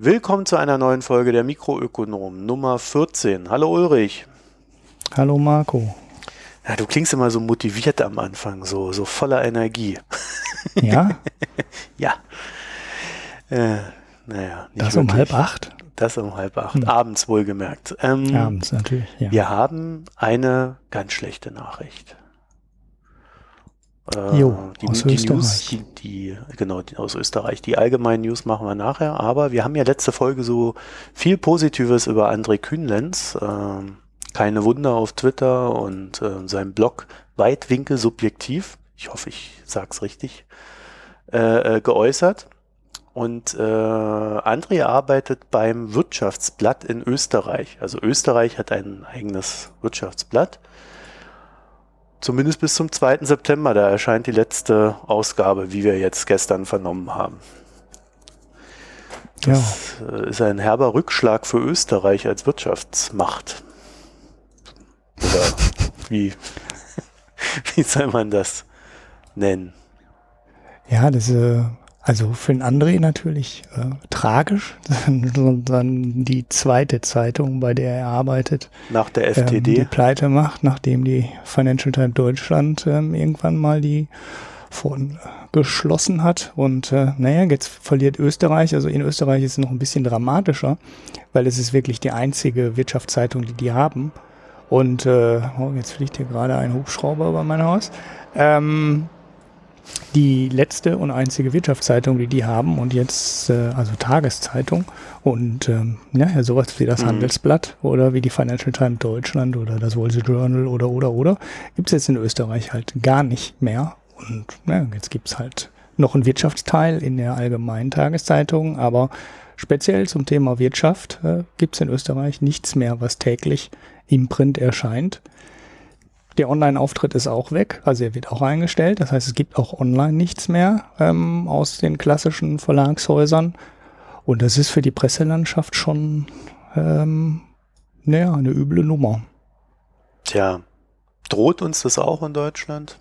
Willkommen zu einer neuen Folge der Mikroökonom Nummer 14. Hallo Ulrich. Hallo Marco. Ja, du klingst immer so motiviert am Anfang, so, so voller Energie. Ja? ja. Äh, naja. das um halb acht? Das um halb acht. Hm. Abends wohlgemerkt. Ähm, Abends natürlich, ja. Wir haben eine ganz schlechte Nachricht. Äh, jo, die, aus die Österreich. News, die, die, genau, die, aus Österreich. Die allgemeinen News machen wir nachher, aber wir haben ja letzte Folge so viel Positives über André Kühnlenz, äh, keine Wunder auf Twitter und äh, seinem Blog Weitwinkel subjektiv, ich hoffe, ich sag's richtig, äh, äh, geäußert. Und äh, André arbeitet beim Wirtschaftsblatt in Österreich. Also Österreich hat ein eigenes Wirtschaftsblatt. Zumindest bis zum 2. September, da erscheint die letzte Ausgabe, wie wir jetzt gestern vernommen haben. Das ja. Äh, ist ein herber Rückschlag für Österreich als Wirtschaftsmacht. Oder wie, wie soll man das nennen? Ja, das äh, also für den André natürlich äh, tragisch, dann die zweite Zeitung, bei der er arbeitet, nach der FTD ähm, die Pleite macht, nachdem die Financial Times Deutschland ähm, irgendwann mal die von geschlossen hat. Und äh, naja, jetzt verliert Österreich, also in Österreich ist es noch ein bisschen dramatischer, weil es ist wirklich die einzige Wirtschaftszeitung, die die haben. Und äh, oh, jetzt fliegt hier gerade ein Hubschrauber über mein Haus. Ähm, die letzte und einzige Wirtschaftszeitung, die die haben und jetzt, äh, also Tageszeitung und ähm, ja, sowas wie das mhm. Handelsblatt oder wie die Financial Times Deutschland oder das Wall Street Journal oder oder oder gibt es jetzt in Österreich halt gar nicht mehr und ja, jetzt gibt's halt noch einen Wirtschaftsteil in der allgemeinen Tageszeitung, aber speziell zum Thema Wirtschaft äh, gibt's in Österreich nichts mehr, was täglich im Print erscheint. Der Online-Auftritt ist auch weg, also er wird auch eingestellt. Das heißt, es gibt auch online nichts mehr ähm, aus den klassischen Verlagshäusern. Und das ist für die Presselandschaft schon ähm, naja, eine üble Nummer. Tja, droht uns das auch in Deutschland?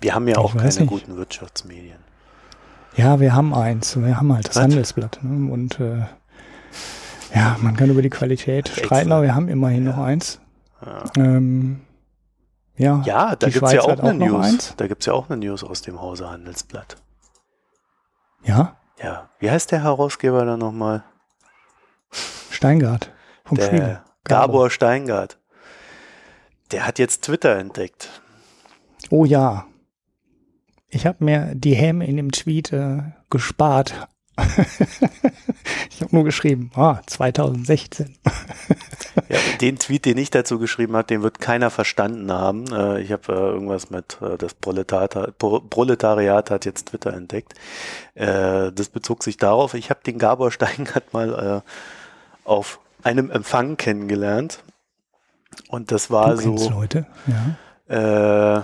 Wir haben ja auch keine nicht. guten Wirtschaftsmedien. Ja, wir haben eins. Wir haben halt das Was? Handelsblatt. Ne? Und äh, ja, man kann über die Qualität streiten, aber wir haben immerhin ja. noch eins. Ja. Ähm, ja, ja da gibt es ja auch eine auch News. Da gibt es ja auch eine News aus dem Hause Handelsblatt. Ja? Ja. Wie heißt der Herausgeber da nochmal? Steingart. Vom der Spiegel. Gabor Steingart. Der hat jetzt Twitter entdeckt. Oh ja. Ich habe mir die Häme in dem Tweet äh, gespart. ich habe nur geschrieben, ah, 2016. ja, den Tweet, den ich dazu geschrieben habe, den wird keiner verstanden haben. Äh, ich habe äh, irgendwas mit, äh, das Proletariat, Proletariat hat jetzt Twitter entdeckt. das bezog sich darauf, ich habe den Gabor Steingart mal auf einem Empfang kennengelernt. Und das war du so. Leute, ja. Äh,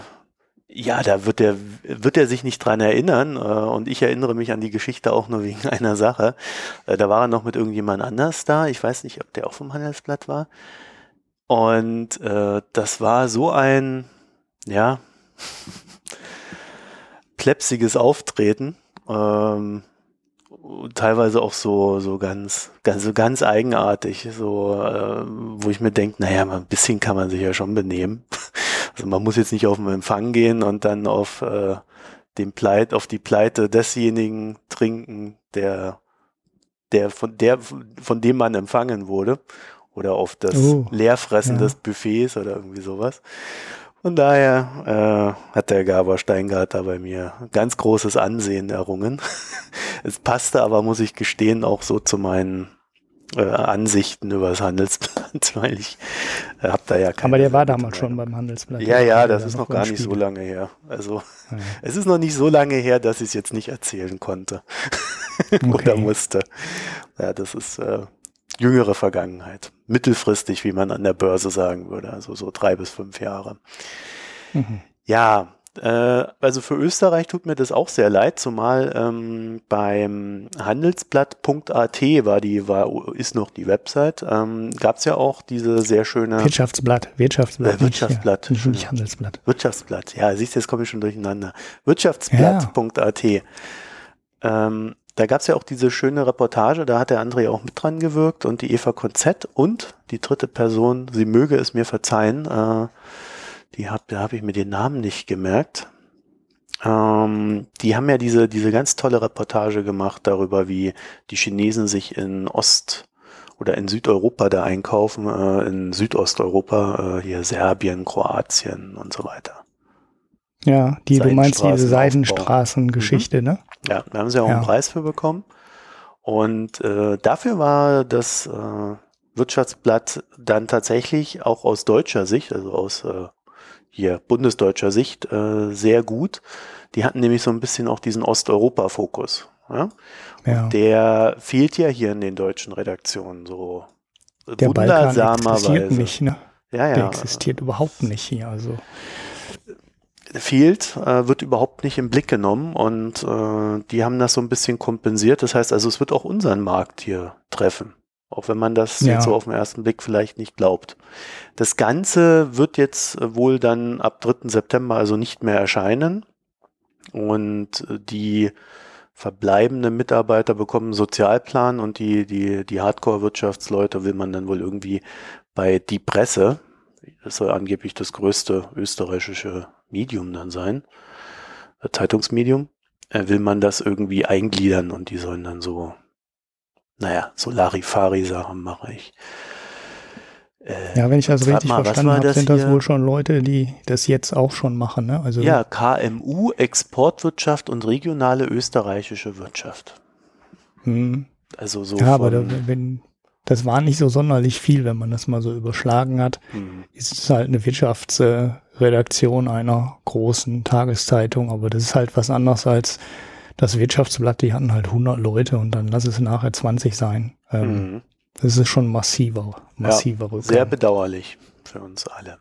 ja, da wird er, wird er sich nicht dran erinnern. Äh, und ich erinnere mich an die Geschichte auch nur wegen einer Sache. Äh, da war er noch mit irgendjemand anders da. Ich weiß nicht, ob der auch vom Handelsblatt war. Und äh, das war so ein, ja, plepsiges Auftreten. Ähm, teilweise auch so, so ganz, ganz, so ganz eigenartig, so, äh, wo ich mir denke, naja, ein bisschen kann man sich ja schon benehmen. Also man muss jetzt nicht auf den Empfang gehen und dann auf äh, den Pleit, auf die Pleite desjenigen trinken, der, der von der, von dem man empfangen wurde. Oder auf das oh, Leerfressen ja. des Buffets oder irgendwie sowas. Von daher äh, hat der Gabor Steingart da bei mir ganz großes Ansehen errungen. es passte aber, muss ich gestehen, auch so zu meinen äh, Ansichten über das Handelsblatt, weil ich äh, habe da ja keine. Aber der war damals schon beim Handelsblatt. Ja, ja, das ist noch gar nicht so lange her. Also ja. es ist noch nicht so lange her, dass ich es jetzt nicht erzählen konnte okay. oder musste. Ja, das ist äh, jüngere Vergangenheit. Mittelfristig, wie man an der Börse sagen würde. Also so drei bis fünf Jahre. Mhm. Ja, äh, also für Österreich tut mir das auch sehr leid, zumal ähm, beim Handelsblatt.at war die, war, ist noch die Website, ähm, gab es ja auch diese sehr schöne Wirtschaftsblatt, Wirtschaftsblatt. Äh, Wirtschaftsblatt. Nicht, nicht Handelsblatt. Wirtschaftsblatt, ja, siehst du, jetzt komme ich schon durcheinander. Wirtschaftsblatt.at. Ja. Ähm, da gab es ja auch diese schöne Reportage, da hat der André auch mit dran gewirkt und die Eva Konzett und die dritte Person, sie möge es mir verzeihen, äh, die hab, da habe ich mir den Namen nicht gemerkt. Ähm, die haben ja diese, diese ganz tolle Reportage gemacht darüber, wie die Chinesen sich in Ost- oder in Südeuropa da einkaufen, äh, in Südosteuropa, äh, hier Serbien, Kroatien und so weiter. Ja, die, du meinst diese Seidenstraßengeschichte, mhm. ne? Ja, da haben sie auch ja. einen Preis für bekommen. Und äh, dafür war das äh, Wirtschaftsblatt dann tatsächlich auch aus deutscher Sicht, also aus äh, hier bundesdeutscher Sicht, äh, sehr gut. Die hatten nämlich so ein bisschen auch diesen Osteuropa-Fokus. Ja? ja. Der fehlt ja hier in den deutschen Redaktionen so der wundersamerweise. Balkan existiert nicht, ne? Ja, ja. Der existiert überhaupt nicht hier. Also fehlt, äh, wird überhaupt nicht im Blick genommen und äh, die haben das so ein bisschen kompensiert. Das heißt also, es wird auch unseren Markt hier treffen. Auch wenn man das ja. jetzt so auf den ersten Blick vielleicht nicht glaubt. Das Ganze wird jetzt wohl dann ab 3. September also nicht mehr erscheinen. Und die verbleibenden Mitarbeiter bekommen einen Sozialplan und die, die, die Hardcore-Wirtschaftsleute will man dann wohl irgendwie bei Die Presse, das soll angeblich das größte österreichische Medium dann sein, äh, Zeitungsmedium, äh, will man das irgendwie eingliedern und die sollen dann so, naja, so Larifari-Sachen mache ich. Äh, ja, wenn ich das richtig mal, verstanden habe, sind das wohl schon Leute, die das jetzt auch schon machen. Ne? Also ja, KMU, Exportwirtschaft und regionale österreichische Wirtschaft. Hm. Also so. Ja, aber da, wenn, das war nicht so sonderlich viel, wenn man das mal so überschlagen hat. Hm. Ist es halt eine Wirtschaftsredaktion einer großen Tageszeitung, aber das ist halt was anderes als das Wirtschaftsblatt. Die hatten halt 100 Leute und dann lass es nachher 20 sein. Ähm, hm. Das ist schon massiver, massiver ja, Sehr bedauerlich für uns alle.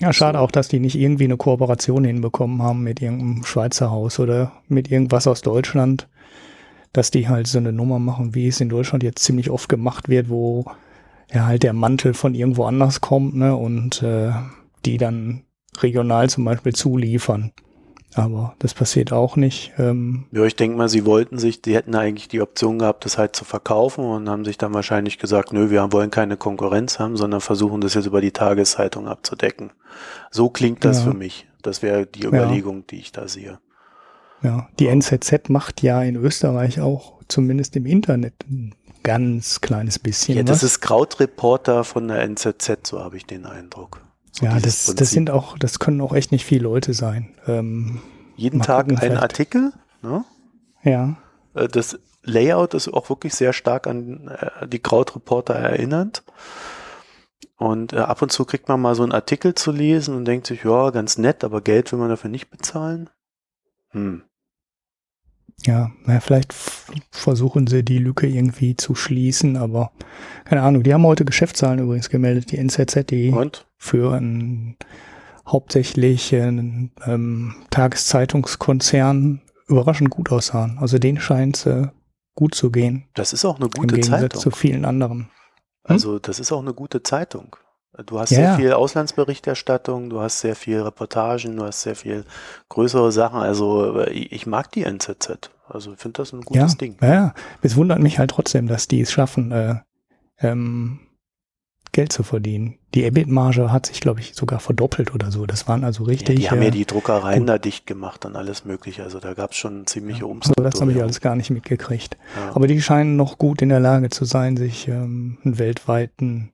Ja, schade auch, dass die nicht irgendwie eine Kooperation hinbekommen haben mit irgendeinem Schweizer Haus oder mit irgendwas aus Deutschland, dass die halt so eine Nummer machen, wie es in Deutschland jetzt ziemlich oft gemacht wird, wo ja halt der Mantel von irgendwo anders kommt, ne, und äh, die dann regional zum Beispiel zuliefern. Aber das passiert auch nicht. Ähm ja, ich denke mal, sie wollten sich, die hätten eigentlich die Option gehabt, das halt zu verkaufen und haben sich dann wahrscheinlich gesagt, nö, wir wollen keine Konkurrenz haben, sondern versuchen das jetzt über die Tageszeitung abzudecken. So klingt das ja. für mich. Das wäre die Überlegung, ja. die ich da sehe. Ja, die NZZ macht ja in Österreich auch zumindest im Internet ein ganz kleines bisschen. Ja, das was. ist Krautreporter von der NZZ, so habe ich den Eindruck. So ja, das, das sind auch, das können auch echt nicht viele Leute sein. Ähm, Jeden Tag ein vielleicht. Artikel. Ne? Ja. Äh, das Layout ist auch wirklich sehr stark an äh, die Krautreporter erinnernd. Und äh, ab und zu kriegt man mal so einen Artikel zu lesen und denkt sich, ja, ganz nett, aber Geld will man dafür nicht bezahlen. Hm. Ja, na, vielleicht versuchen sie die Lücke irgendwie zu schließen, aber keine Ahnung. Die haben heute Geschäftszahlen übrigens gemeldet, die NZZ, die Und? Für einen hauptsächlich einen, ähm, Tageszeitungskonzern überraschend gut aussahen. Also denen scheint es äh, gut zu gehen. Das ist auch eine gute Im Gegensatz Zeitung. zu vielen anderen. Hm? Also das ist auch eine gute Zeitung. Du hast ja, sehr viel Auslandsberichterstattung, du hast sehr viel Reportagen, du hast sehr viel größere Sachen. Also äh, ich mag die NZZ. Also ich finde das ein gutes ja, Ding. Ja, es wundert mich halt trotzdem, dass die es schaffen, äh, ähm, Geld zu verdienen. Die EBIT-Marge hat sich, glaube ich, sogar verdoppelt oder so. Das waren also richtig. Ja, die haben ja die Druckereien gut. da dicht gemacht und alles mögliche. Also da gab es schon ziemliche ja, Umstrukturierung. Also das habe ich alles gar nicht mitgekriegt. Ja. Aber die scheinen noch gut in der Lage zu sein, sich ähm, einen weltweiten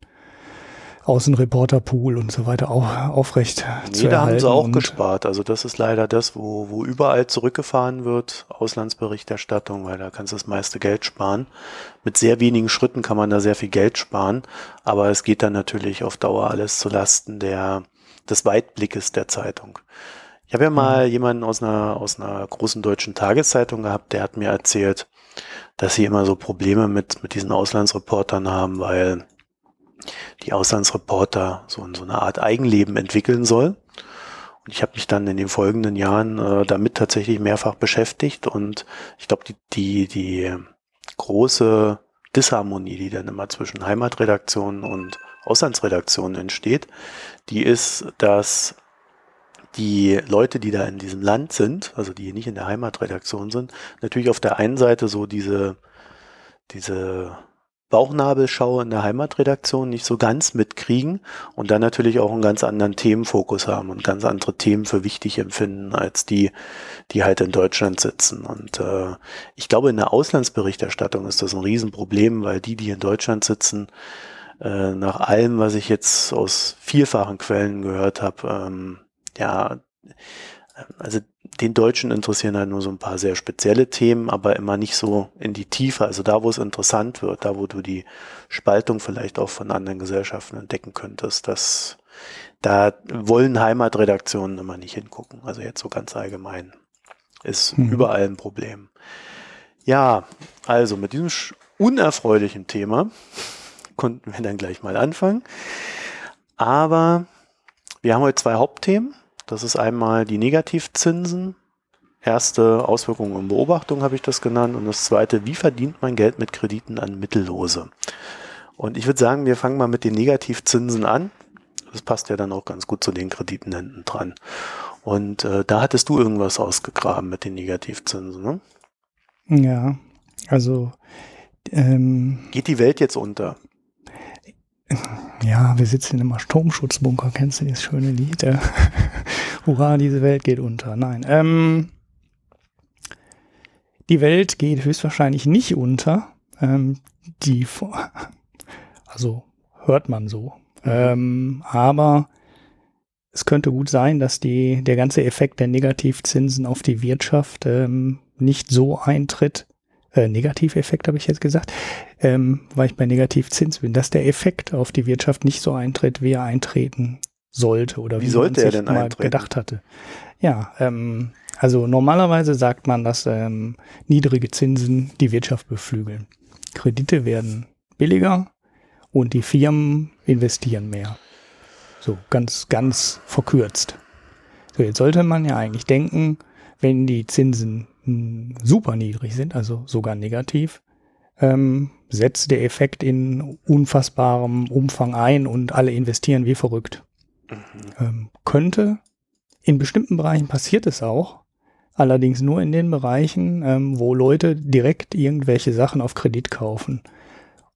Außenreporterpool und so weiter auch aufrecht nee, zu da haben sie auch gespart. Also das ist leider das, wo, wo überall zurückgefahren wird, Auslandsberichterstattung, weil da kannst du das meiste Geld sparen. Mit sehr wenigen Schritten kann man da sehr viel Geld sparen, aber es geht dann natürlich auf Dauer alles zu Lasten der, des Weitblickes der Zeitung. Ich habe ja mal mhm. jemanden aus einer, aus einer großen deutschen Tageszeitung gehabt, der hat mir erzählt, dass sie immer so Probleme mit, mit diesen Auslandsreportern haben, weil die Auslandsreporter so, so eine Art Eigenleben entwickeln soll. Und ich habe mich dann in den folgenden Jahren äh, damit tatsächlich mehrfach beschäftigt und ich glaube, die, die, die große Disharmonie, die dann immer zwischen Heimatredaktionen und Auslandsredaktionen entsteht, die ist, dass die Leute, die da in diesem Land sind, also die nicht in der Heimatredaktion sind, natürlich auf der einen Seite so diese, diese Bauchnabelschau in der Heimatredaktion nicht so ganz mitkriegen und dann natürlich auch einen ganz anderen Themenfokus haben und ganz andere Themen für wichtig empfinden als die, die halt in Deutschland sitzen. Und äh, ich glaube, in der Auslandsberichterstattung ist das ein Riesenproblem, weil die, die in Deutschland sitzen, äh, nach allem, was ich jetzt aus vielfachen Quellen gehört habe, ähm, ja, also den Deutschen interessieren halt nur so ein paar sehr spezielle Themen, aber immer nicht so in die Tiefe. Also da, wo es interessant wird, da, wo du die Spaltung vielleicht auch von anderen Gesellschaften entdecken könntest, das, da wollen Heimatredaktionen immer nicht hingucken. Also jetzt so ganz allgemein ist mhm. überall ein Problem. Ja, also mit diesem unerfreulichen Thema konnten wir dann gleich mal anfangen. Aber wir haben heute zwei Hauptthemen. Das ist einmal die Negativzinsen. Erste Auswirkungen und Beobachtung habe ich das genannt. Und das zweite, wie verdient man Geld mit Krediten an Mittellose? Und ich würde sagen, wir fangen mal mit den Negativzinsen an. Das passt ja dann auch ganz gut zu den Krediten hinten dran. Und äh, da hattest du irgendwas ausgegraben mit den Negativzinsen, ne? Ja, also ähm, geht die Welt jetzt unter? Ja, wir sitzen im Atomschutzbunker. Kennst du das schöne Lied? Äh, Hurra, diese Welt geht unter. Nein. Ähm, die Welt geht höchstwahrscheinlich nicht unter. Ähm, die, also hört man so. Ähm, aber es könnte gut sein, dass die, der ganze Effekt der Negativzinsen auf die Wirtschaft ähm, nicht so eintritt, äh, Negativeffekt habe ich jetzt gesagt, ähm, weil ich bei Negativzins bin, dass der Effekt auf die Wirtschaft nicht so eintritt, wie er eintreten sollte oder wie, wie sollte man er denn mal eintreten? gedacht hatte. Ja, ähm, also normalerweise sagt man, dass ähm, niedrige Zinsen die Wirtschaft beflügeln. Kredite werden billiger und die Firmen investieren mehr. So ganz, ganz verkürzt. So, jetzt sollte man ja eigentlich denken, wenn die Zinsen super niedrig sind, also sogar negativ, ähm, setzt der Effekt in unfassbarem Umfang ein und alle investieren wie verrückt. Mhm. Ähm, könnte, in bestimmten Bereichen passiert es auch, allerdings nur in den Bereichen, ähm, wo Leute direkt irgendwelche Sachen auf Kredit kaufen.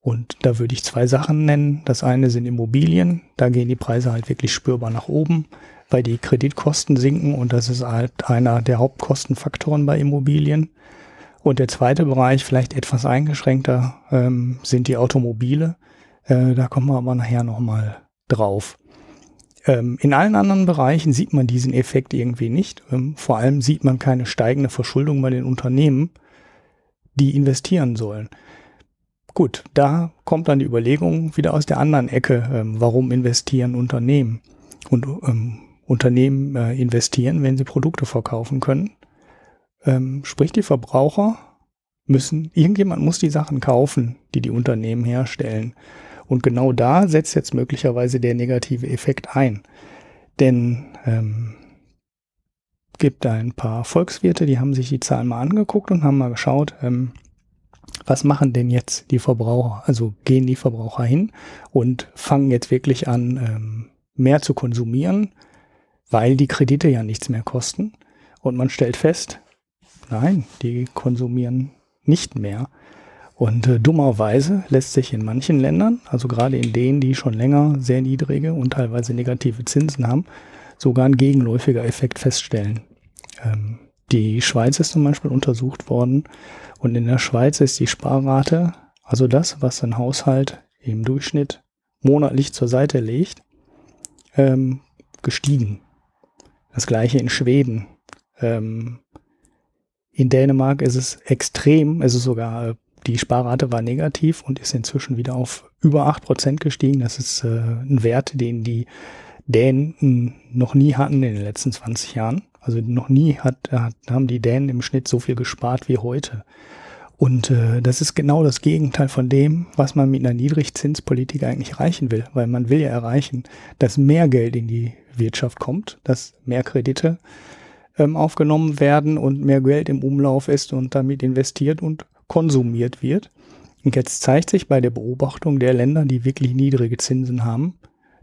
Und da würde ich zwei Sachen nennen. Das eine sind Immobilien, da gehen die Preise halt wirklich spürbar nach oben weil die Kreditkosten sinken und das ist halt einer der Hauptkostenfaktoren bei Immobilien. Und der zweite Bereich, vielleicht etwas eingeschränkter, ähm, sind die Automobile. Äh, da kommen wir aber nachher nochmal drauf. Ähm, in allen anderen Bereichen sieht man diesen Effekt irgendwie nicht. Ähm, vor allem sieht man keine steigende Verschuldung bei den Unternehmen, die investieren sollen. Gut, da kommt dann die Überlegung wieder aus der anderen Ecke, ähm, warum investieren Unternehmen? Und ähm, Unternehmen äh, investieren, wenn sie Produkte verkaufen können. Ähm, sprich, die Verbraucher müssen, irgendjemand muss die Sachen kaufen, die die Unternehmen herstellen. Und genau da setzt jetzt möglicherweise der negative Effekt ein. Denn ähm, gibt da ein paar Volkswirte, die haben sich die Zahlen mal angeguckt und haben mal geschaut, ähm, was machen denn jetzt die Verbraucher? Also gehen die Verbraucher hin und fangen jetzt wirklich an, ähm, mehr zu konsumieren weil die Kredite ja nichts mehr kosten. Und man stellt fest, nein, die konsumieren nicht mehr. Und äh, dummerweise lässt sich in manchen Ländern, also gerade in denen, die schon länger sehr niedrige und teilweise negative Zinsen haben, sogar ein gegenläufiger Effekt feststellen. Ähm, die Schweiz ist zum Beispiel untersucht worden und in der Schweiz ist die Sparrate, also das, was ein Haushalt im Durchschnitt monatlich zur Seite legt, ähm, gestiegen. Das gleiche in Schweden. Ähm, in Dänemark ist es extrem, ist sogar, die Sparrate war negativ und ist inzwischen wieder auf über acht Prozent gestiegen. Das ist äh, ein Wert, den die Dänen noch nie hatten in den letzten 20 Jahren. Also noch nie hat, hat, haben die Dänen im Schnitt so viel gespart wie heute. Und äh, das ist genau das Gegenteil von dem, was man mit einer Niedrigzinspolitik eigentlich erreichen will, weil man will ja erreichen, dass mehr Geld in die Wirtschaft kommt, dass mehr Kredite ähm, aufgenommen werden und mehr Geld im Umlauf ist und damit investiert und konsumiert wird. Und jetzt zeigt sich bei der Beobachtung der Länder, die wirklich niedrige Zinsen haben,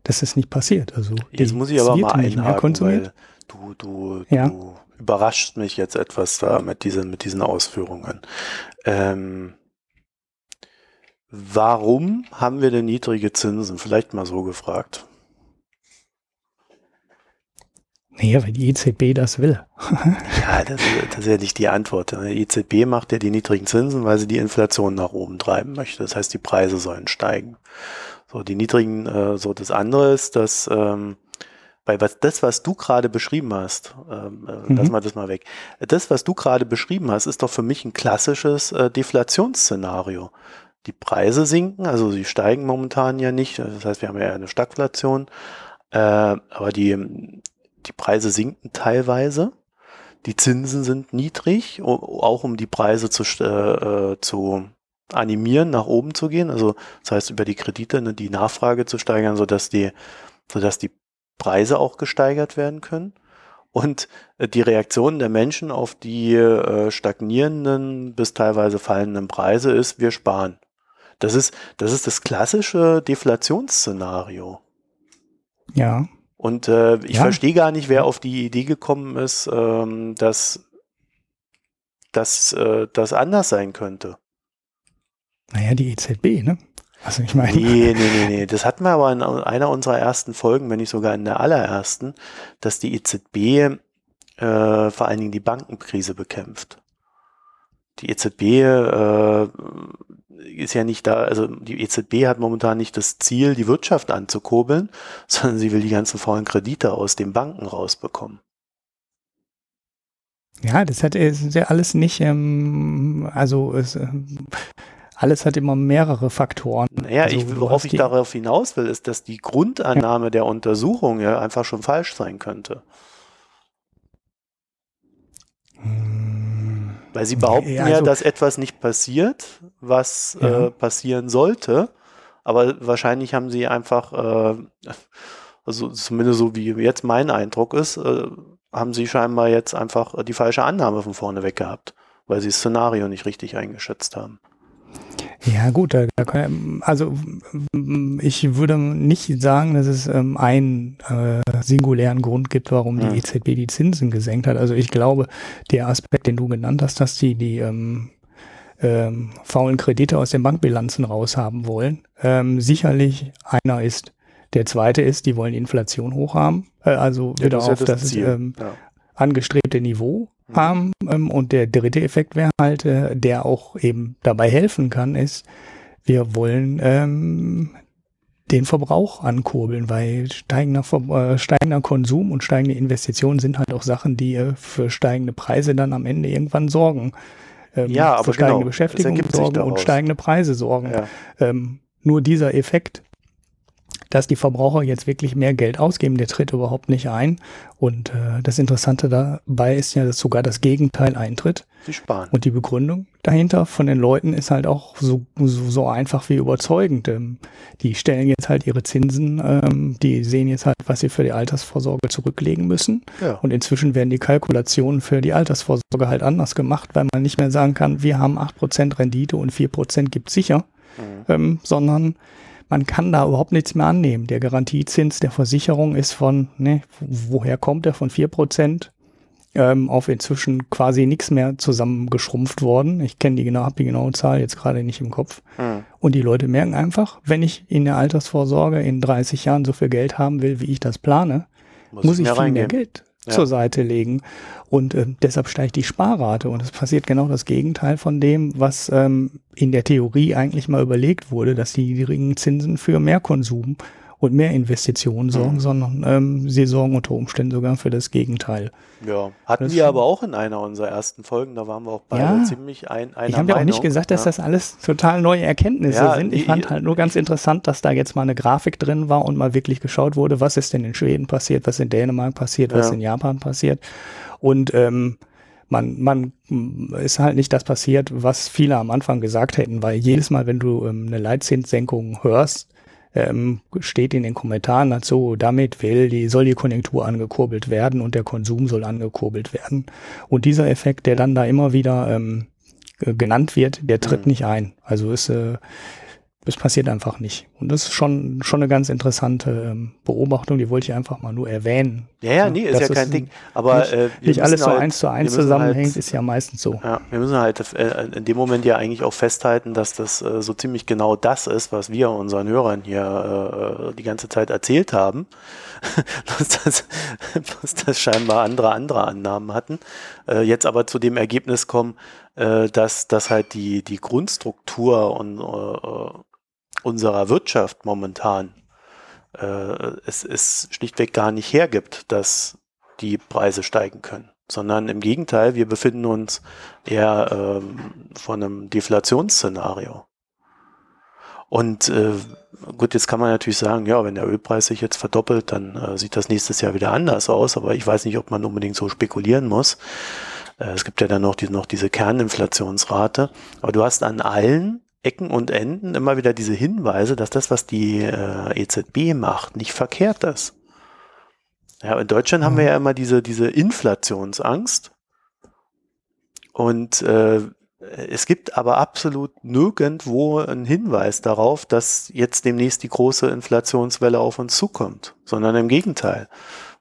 dass es nicht passiert. Also jetzt muss ich aber mal einhaken, weil Du, du, Ja. du überraschst mich jetzt etwas da mit diesen, mit diesen Ausführungen. Ähm, warum haben wir denn niedrige Zinsen? Vielleicht mal so gefragt. Naja, weil die EZB das will. Ja, das, das ist ja nicht die Antwort. Die EZB macht ja die niedrigen Zinsen, weil sie die Inflation nach oben treiben möchte. Das heißt, die Preise sollen steigen. So, die niedrigen, äh, so das andere ist, dass ähm, bei was das, was du gerade beschrieben hast, ähm, äh, Mhm. lass mal das mal weg. Das, was du gerade beschrieben hast, ist doch für mich ein klassisches äh, Deflationsszenario. Die Preise sinken, also sie steigen momentan ja nicht. Das heißt, wir haben ja eine Stagflation, äh, aber die, die Preise sinken teilweise. Die Zinsen sind niedrig, auch um die Preise zu, äh, äh, zu animieren, nach oben zu gehen. Also das heißt, über die Kredite ne, die Nachfrage zu steigern, sodass die, sodass die Preise auch gesteigert werden können. Und äh, die Reaktion der Menschen auf die äh, stagnierenden bis teilweise fallenden Preise ist, wir sparen. Das ist, das ist das klassische Deflationsszenario. Ja. Und äh, ich Ja. verstehe gar nicht, wer auf die Idee gekommen ist, ähm, dass, dass äh, das anders sein könnte. Naja, die EZB, ne? Also ich meine, Nee, nee, nee, nee. Das hatten wir aber in einer unserer ersten Folgen, wenn nicht sogar in der allerersten, dass die EZB äh, vor allen Dingen die Bankenkrise bekämpft. Die EZB äh, ist ja nicht da, also die EZB hat momentan nicht das Ziel, die Wirtschaft anzukurbeln, sondern sie will die ganzen faulen Kredite aus den Banken rausbekommen. ja, das hat ist ja alles nicht, ähm, also es, ähm, alles hat immer mehrere Faktoren. Naja, Also, ich, worauf ich darauf hinaus will, ist, dass die Grundannahme der Untersuchung ja einfach schon falsch sein könnte. Hm, Weil sie behaupten Ja, ja, also- dass etwas nicht passiert, was Ja. äh, passieren sollte. Aber wahrscheinlich haben sie einfach, äh, also zumindest so wie jetzt mein Eindruck ist, äh, haben sie scheinbar jetzt einfach die falsche Annahme von vorne weg gehabt, weil sie das Szenario nicht richtig eingeschätzt haben. Ja, gut, da, da kann, also mm, ich würde nicht sagen, dass es ähm, einen äh, singulären Grund gibt, warum die Hm. EZB die Zinsen gesenkt hat. Also ich glaube, der Aspekt, den du genannt hast, dass die die ähm, ähm, faulen Kredite aus den Bankbilanzen raushaben wollen, ähm, sicherlich einer ist. Der zweite ist, die wollen die Inflation hochhaben, äh, also wieder ist ja auf das, Ziel. ähm, ja. angestrebte Niveau. Haben. Ähm, und der dritte Effekt wäre halt, äh, der auch eben dabei helfen kann, ist, wir wollen ähm, den Verbrauch ankurbeln, weil steigender, Ver äh, steigender Konsum und steigende Investitionen sind halt auch Sachen, die äh, für steigende Preise dann am Ende irgendwann sorgen. Ähm, Ja, aber für steigende genau, Beschäftigung sorgen und steigende Preise sorgen. Ja. Ähm, nur dieser Effekt, dass die Verbraucher jetzt wirklich mehr Geld ausgeben, der tritt überhaupt nicht ein. Und äh, das Interessante dabei ist ja, dass sogar das Gegenteil eintritt. Sie sparen. Und die Begründung dahinter von den Leuten ist halt auch so, so, so einfach wie überzeugend. Ähm, die stellen jetzt halt ihre Zinsen, ähm, die sehen jetzt halt, was sie für die Altersvorsorge zurücklegen müssen. Ja. Und inzwischen werden die Kalkulationen für die Altersvorsorge halt anders gemacht, weil man nicht mehr sagen kann, wir haben 8% Rendite und 4% gibt sicher, Mhm. ähm, sondern man kann da überhaupt nichts mehr annehmen. Der Garantiezins der Versicherung ist von, ne, woher kommt der? Von 4% ähm, auf inzwischen quasi nichts mehr zusammengeschrumpft worden. Ich kenne die genau, habe die genaue Zahl jetzt gerade nicht im Kopf. Mhm. Und die Leute merken einfach, wenn ich in der Altersvorsorge in 30 Jahren so viel Geld haben will, wie ich das plane, muss ich viel mehr. Geld Zur Seite legen. Und ähm, deshalb steigt die Sparrate. Und es passiert genau das Gegenteil von dem, was ähm, in der Theorie eigentlich mal überlegt wurde, dass die niedrigen Zinsen für mehr Konsum und mehr Investitionen sorgen, Mhm. sondern ähm, sie sorgen unter Umständen sogar für das Gegenteil. Ja, hatten Das wir aber auch in einer unserer ersten Folgen, da waren wir auch beide Ja. ziemlich ein, einer ich habe ja auch nicht gesagt, dass ja. das alles total neue Erkenntnisse Ja, sind. Ich die- fand halt nur ganz interessant, dass da jetzt mal eine Grafik drin war und mal wirklich geschaut wurde, was ist denn in Schweden passiert, was in Dänemark passiert, was in Japan passiert. Und ähm, man, man ist halt nicht das passiert, was viele am Anfang gesagt hätten, weil jedes Mal, wenn du ähm, eine Leitzinssenkung hörst, ähm, steht in den Kommentaren dazu, damit will die, soll die Konjunktur angekurbelt werden und der Konsum soll angekurbelt werden. Und dieser Effekt, der dann da immer wieder ähm, äh, genannt wird, der tritt Mhm. nicht ein. Also ist, äh, das passiert einfach nicht. Und das ist schon, schon eine ganz interessante ähm, Beobachtung, die wollte ich einfach mal nur erwähnen. Ja, ja, nee, ist ja kein Ding. Aber nicht, äh, nicht alles so halt, eins zu eins zusammenhängt, halt, ist ja meistens so. Ja, wir müssen halt äh, in dem Moment ja eigentlich auch festhalten, dass das äh, so ziemlich genau das ist, was wir unseren Hörern hier äh, die ganze Zeit erzählt haben. dass, das, dass das scheinbar andere andere Annahmen hatten. Äh, jetzt aber zu dem Ergebnis kommen, äh, dass, dass halt die, die Grundstruktur und unserer Wirtschaft momentan äh, es, es schlichtweg gar nicht hergibt, dass die Preise steigen können, sondern im Gegenteil, wir befinden uns eher ähm, vor einem Deflationsszenario. Und äh, gut, jetzt kann man natürlich sagen, ja, wenn der Ölpreis sich jetzt verdoppelt, dann äh, sieht das nächstes Jahr wieder anders aus, aber ich weiß nicht, ob man unbedingt so spekulieren muss. Äh, es gibt ja dann noch, die, noch diese Kerninflationsrate, aber du hast an allen Ecken und Enden immer wieder diese Hinweise, dass das, was die äh, EZB macht, nicht verkehrt ist. Ja, in Deutschland mhm. haben wir mhm. ja immer diese, diese Inflationsangst. Und äh, es gibt aber absolut nirgendwo einen Hinweis darauf, dass jetzt demnächst die große Inflationswelle auf uns zukommt, sondern im Gegenteil.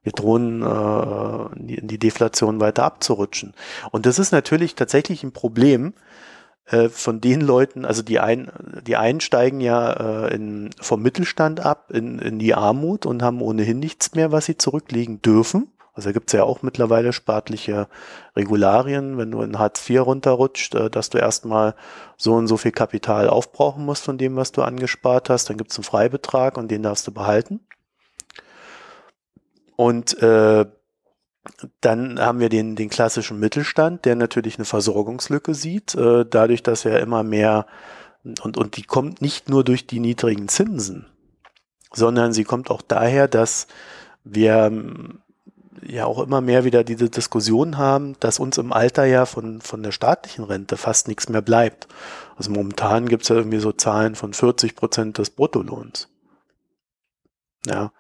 Wir drohen äh, in die Deflation weiter abzurutschen. Und das ist natürlich tatsächlich ein Problem, äh, von den Leuten, also die einen, die einen steigen ja äh, in, vom Mittelstand ab in, in die Armut und haben ohnehin nichts mehr, was sie zurücklegen dürfen. Also da gibt's ja auch mittlerweile staatliche Regularien, wenn du in Hartz IV runterrutscht, äh, dass du erstmal so und so viel Kapital aufbrauchen musst von dem, was du angespart hast. Dann gibt's einen Freibetrag und den darfst du behalten. Und äh, dann haben wir den, den klassischen Mittelstand, der natürlich eine Versorgungslücke sieht, äh, dadurch, dass er immer mehr, und, und die kommt nicht nur durch die niedrigen Zinsen, sondern sie kommt auch daher, dass wir ähm, ja auch immer mehr wieder diese Diskussion haben, dass uns im Alter ja von, von der staatlichen Rente fast nichts mehr bleibt. Also momentan gibt es ja irgendwie so Zahlen von 40 Prozent des Bruttolohns. Ja,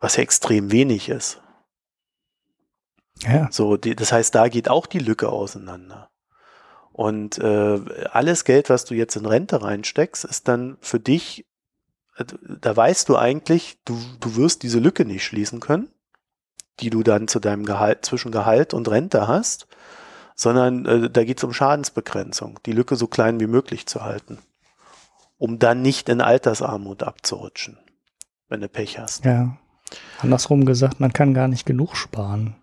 was ja extrem wenig ist. Ja. So, die, das heißt, da geht auch die Lücke auseinander. Und äh, alles Geld, was du jetzt in Rente reinsteckst, ist dann für dich, äh, da weißt du eigentlich, du, du wirst diese Lücke nicht schließen können, die du dann zu deinem Gehalt, zwischen Gehalt und Rente hast, sondern äh, da geht es um Schadensbegrenzung, die Lücke so klein wie möglich zu halten, um dann nicht in Altersarmut abzurutschen, wenn du Pech hast. Ja. Andersrum gesagt, man kann gar nicht genug sparen.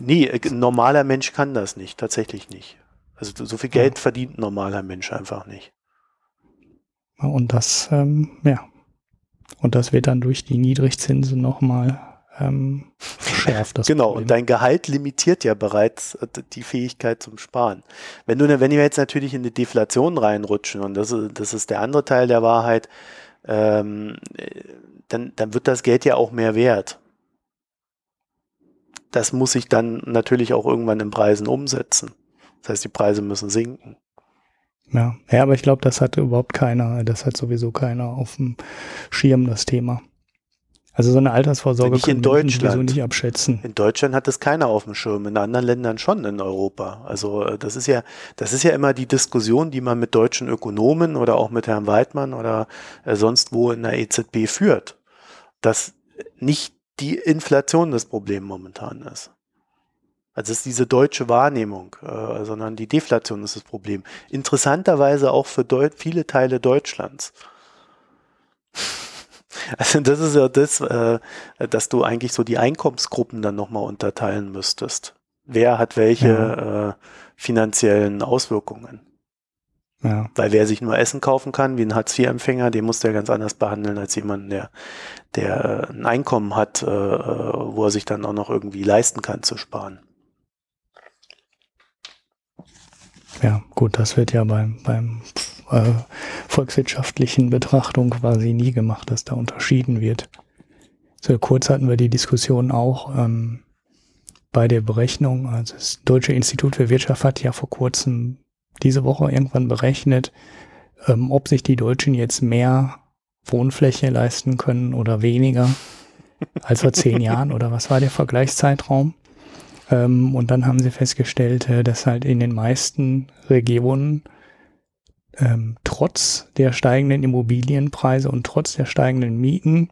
Nee, äh, ein normaler Mensch kann das nicht, tatsächlich nicht. Also so viel Geld ja. verdient ein normaler Mensch einfach nicht. Und das, ähm, ja. Und das wird dann durch die Niedrigzinsen nochmal ähm, verschärft. Das genau, Problem. und dein Gehalt limitiert ja bereits äh, die Fähigkeit zum Sparen. Wenn du, ne, wenn wir jetzt natürlich in eine Deflation reinrutschen, und das ist, das ist der andere Teil der Wahrheit, ähm, äh, dann, dann wird das Geld ja auch mehr wert das muss sich dann natürlich auch irgendwann in Preisen umsetzen. Das heißt, die Preise müssen sinken. Ja, ja aber ich glaube, das hat überhaupt keiner, das hat sowieso keiner auf dem Schirm, das Thema. Also so eine Altersvorsorge nicht in Deutschland nicht abschätzen. In Deutschland hat das keiner auf dem Schirm, in anderen Ländern schon in Europa. Also äh, das ist ja, das ist ja immer die Diskussion, die man mit deutschen Ökonomen oder auch mit Herrn Weidmann oder äh, sonst wo in der EZB führt. Dass nicht die Inflation das Problem momentan ist. Also es ist diese deutsche Wahrnehmung, äh, sondern die Deflation ist das Problem. Interessanterweise auch für viele Teile Deutschlands. Also das ist ja das, äh, dass du eigentlich so die Einkommensgruppen dann nochmal unterteilen müsstest. Wer hat welche ja. äh, finanziellen Auswirkungen? Ja. Weil wer sich nur Essen kaufen kann, wie ein Hartz-IV-Empfänger, den muss der ganz anders behandeln als jemanden, der, der ein Einkommen hat, äh, äh, wo er sich dann auch noch irgendwie leisten kann zu sparen. Ja, gut, das wird ja beim, beim äh, volkswirtschaftlichen Betrachtung quasi nie gemacht, dass da unterschieden wird. So kurz hatten wir die Diskussion auch ähm, bei der Berechnung. Also das Deutsche Institut für Wirtschaft hat ja vor kurzem diese Woche irgendwann berechnet, ähm, ob sich die Deutschen jetzt mehr Wohnfläche leisten können oder weniger als vor zehn Jahren oder was war der Vergleichszeitraum? Ähm, und dann haben sie festgestellt, äh, dass halt in den meisten Regionen ähm, trotz der steigenden Immobilienpreise und trotz der steigenden Mieten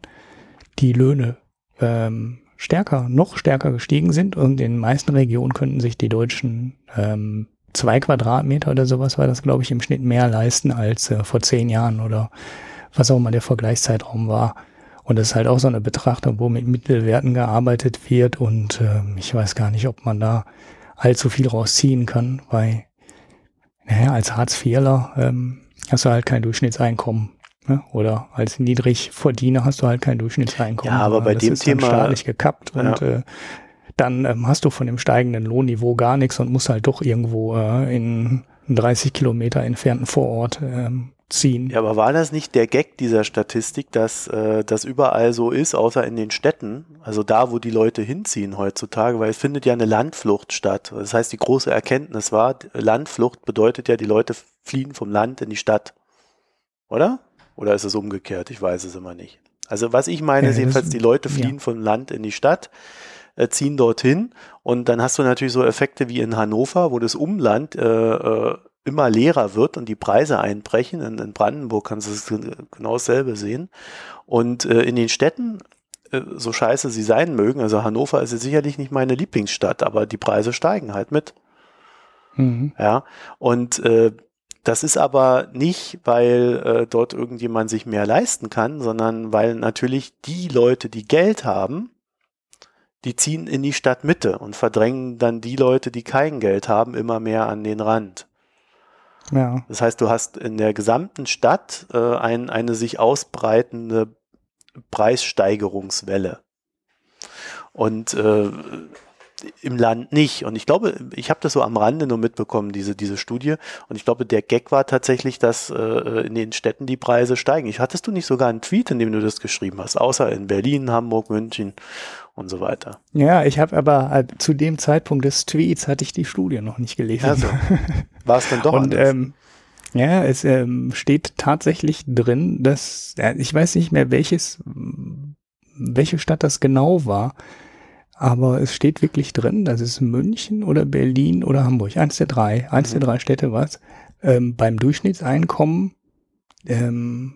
die Löhne ähm, stärker, noch stärker gestiegen sind und in den meisten Regionen könnten sich die Deutschen ähm, zwei Quadratmeter oder sowas war das, glaube ich, im Schnitt mehr leisten als äh, vor zehn Jahren oder was auch immer der Vergleichszeitraum war. Und das ist halt auch so eine Betrachtung, wo mit Mittelwerten gearbeitet wird und äh, ich weiß gar nicht, ob man da allzu viel rausziehen kann, weil naja, als Hartz-IVler ähm, hast du halt kein Durchschnittseinkommen. Ne? Oder als Niedrigverdiener hast du halt kein Durchschnittseinkommen. Ja, aber bei das dem ist Thema staatlich gekappt Ja. und äh, dann ähm, hast du von dem steigenden Lohnniveau gar nichts und musst halt doch irgendwo äh, in einen 30 Kilometer entfernten Vorort ähm, ziehen. Ja, aber war das nicht der Gag dieser Statistik, dass äh, das überall so ist, außer in den Städten, also da, wo die Leute hinziehen heutzutage, weil es findet ja eine Landflucht statt. Das heißt, die große Erkenntnis war, Landflucht bedeutet ja, die Leute fliehen vom Land in die Stadt. Oder? Oder ist es umgekehrt? Ich weiß es immer nicht. Also was ich meine, Ja, ist das- jedenfalls, die Leute ja. fliehen vom Land in die Stadt, äh, ziehen dorthin und dann hast du natürlich so Effekte wie in Hannover, wo das Umland äh, äh, immer leerer wird und die Preise einbrechen. In, in Brandenburg kannst du gen- genau dasselbe sehen. Und äh, in den Städten, äh, so scheiße sie sein mögen, also Hannover ist jetzt sicherlich nicht meine Lieblingsstadt, aber die Preise steigen halt mit. Mhm. Ja, und äh, das ist aber nicht, weil äh, dort irgendjemand sich mehr leisten kann, sondern weil natürlich die Leute, die Geld haben, die ziehen in die Stadtmitte und verdrängen dann die Leute, die kein Geld haben, immer mehr an den Rand. Ja. Das heißt, du hast in der gesamten Stadt äh, ein, eine sich ausbreitende Preissteigerungswelle. Und äh, im Land nicht. Und ich glaube, ich habe das so am Rande nur mitbekommen, diese, diese Studie. Und ich glaube, der Gag war tatsächlich, dass äh, in den Städten die Preise steigen. Ich hattest du nicht sogar einen Tweet, in dem du das geschrieben hast, außer in Berlin, Hamburg, München und so weiter. Ja, ich habe aber äh, zu dem Zeitpunkt des Tweets hatte ich die Studie noch nicht gelesen. Also, war es dann doch Und anders? ähm, ja, es ähm, steht tatsächlich drin, dass ja, ich weiß nicht mehr welches, welche Stadt das genau war, aber es steht wirklich drin, das ist München oder Berlin oder Hamburg, eins der drei, eins Mhm. der drei Städte was, ähm, beim Durchschnittseinkommen ähm,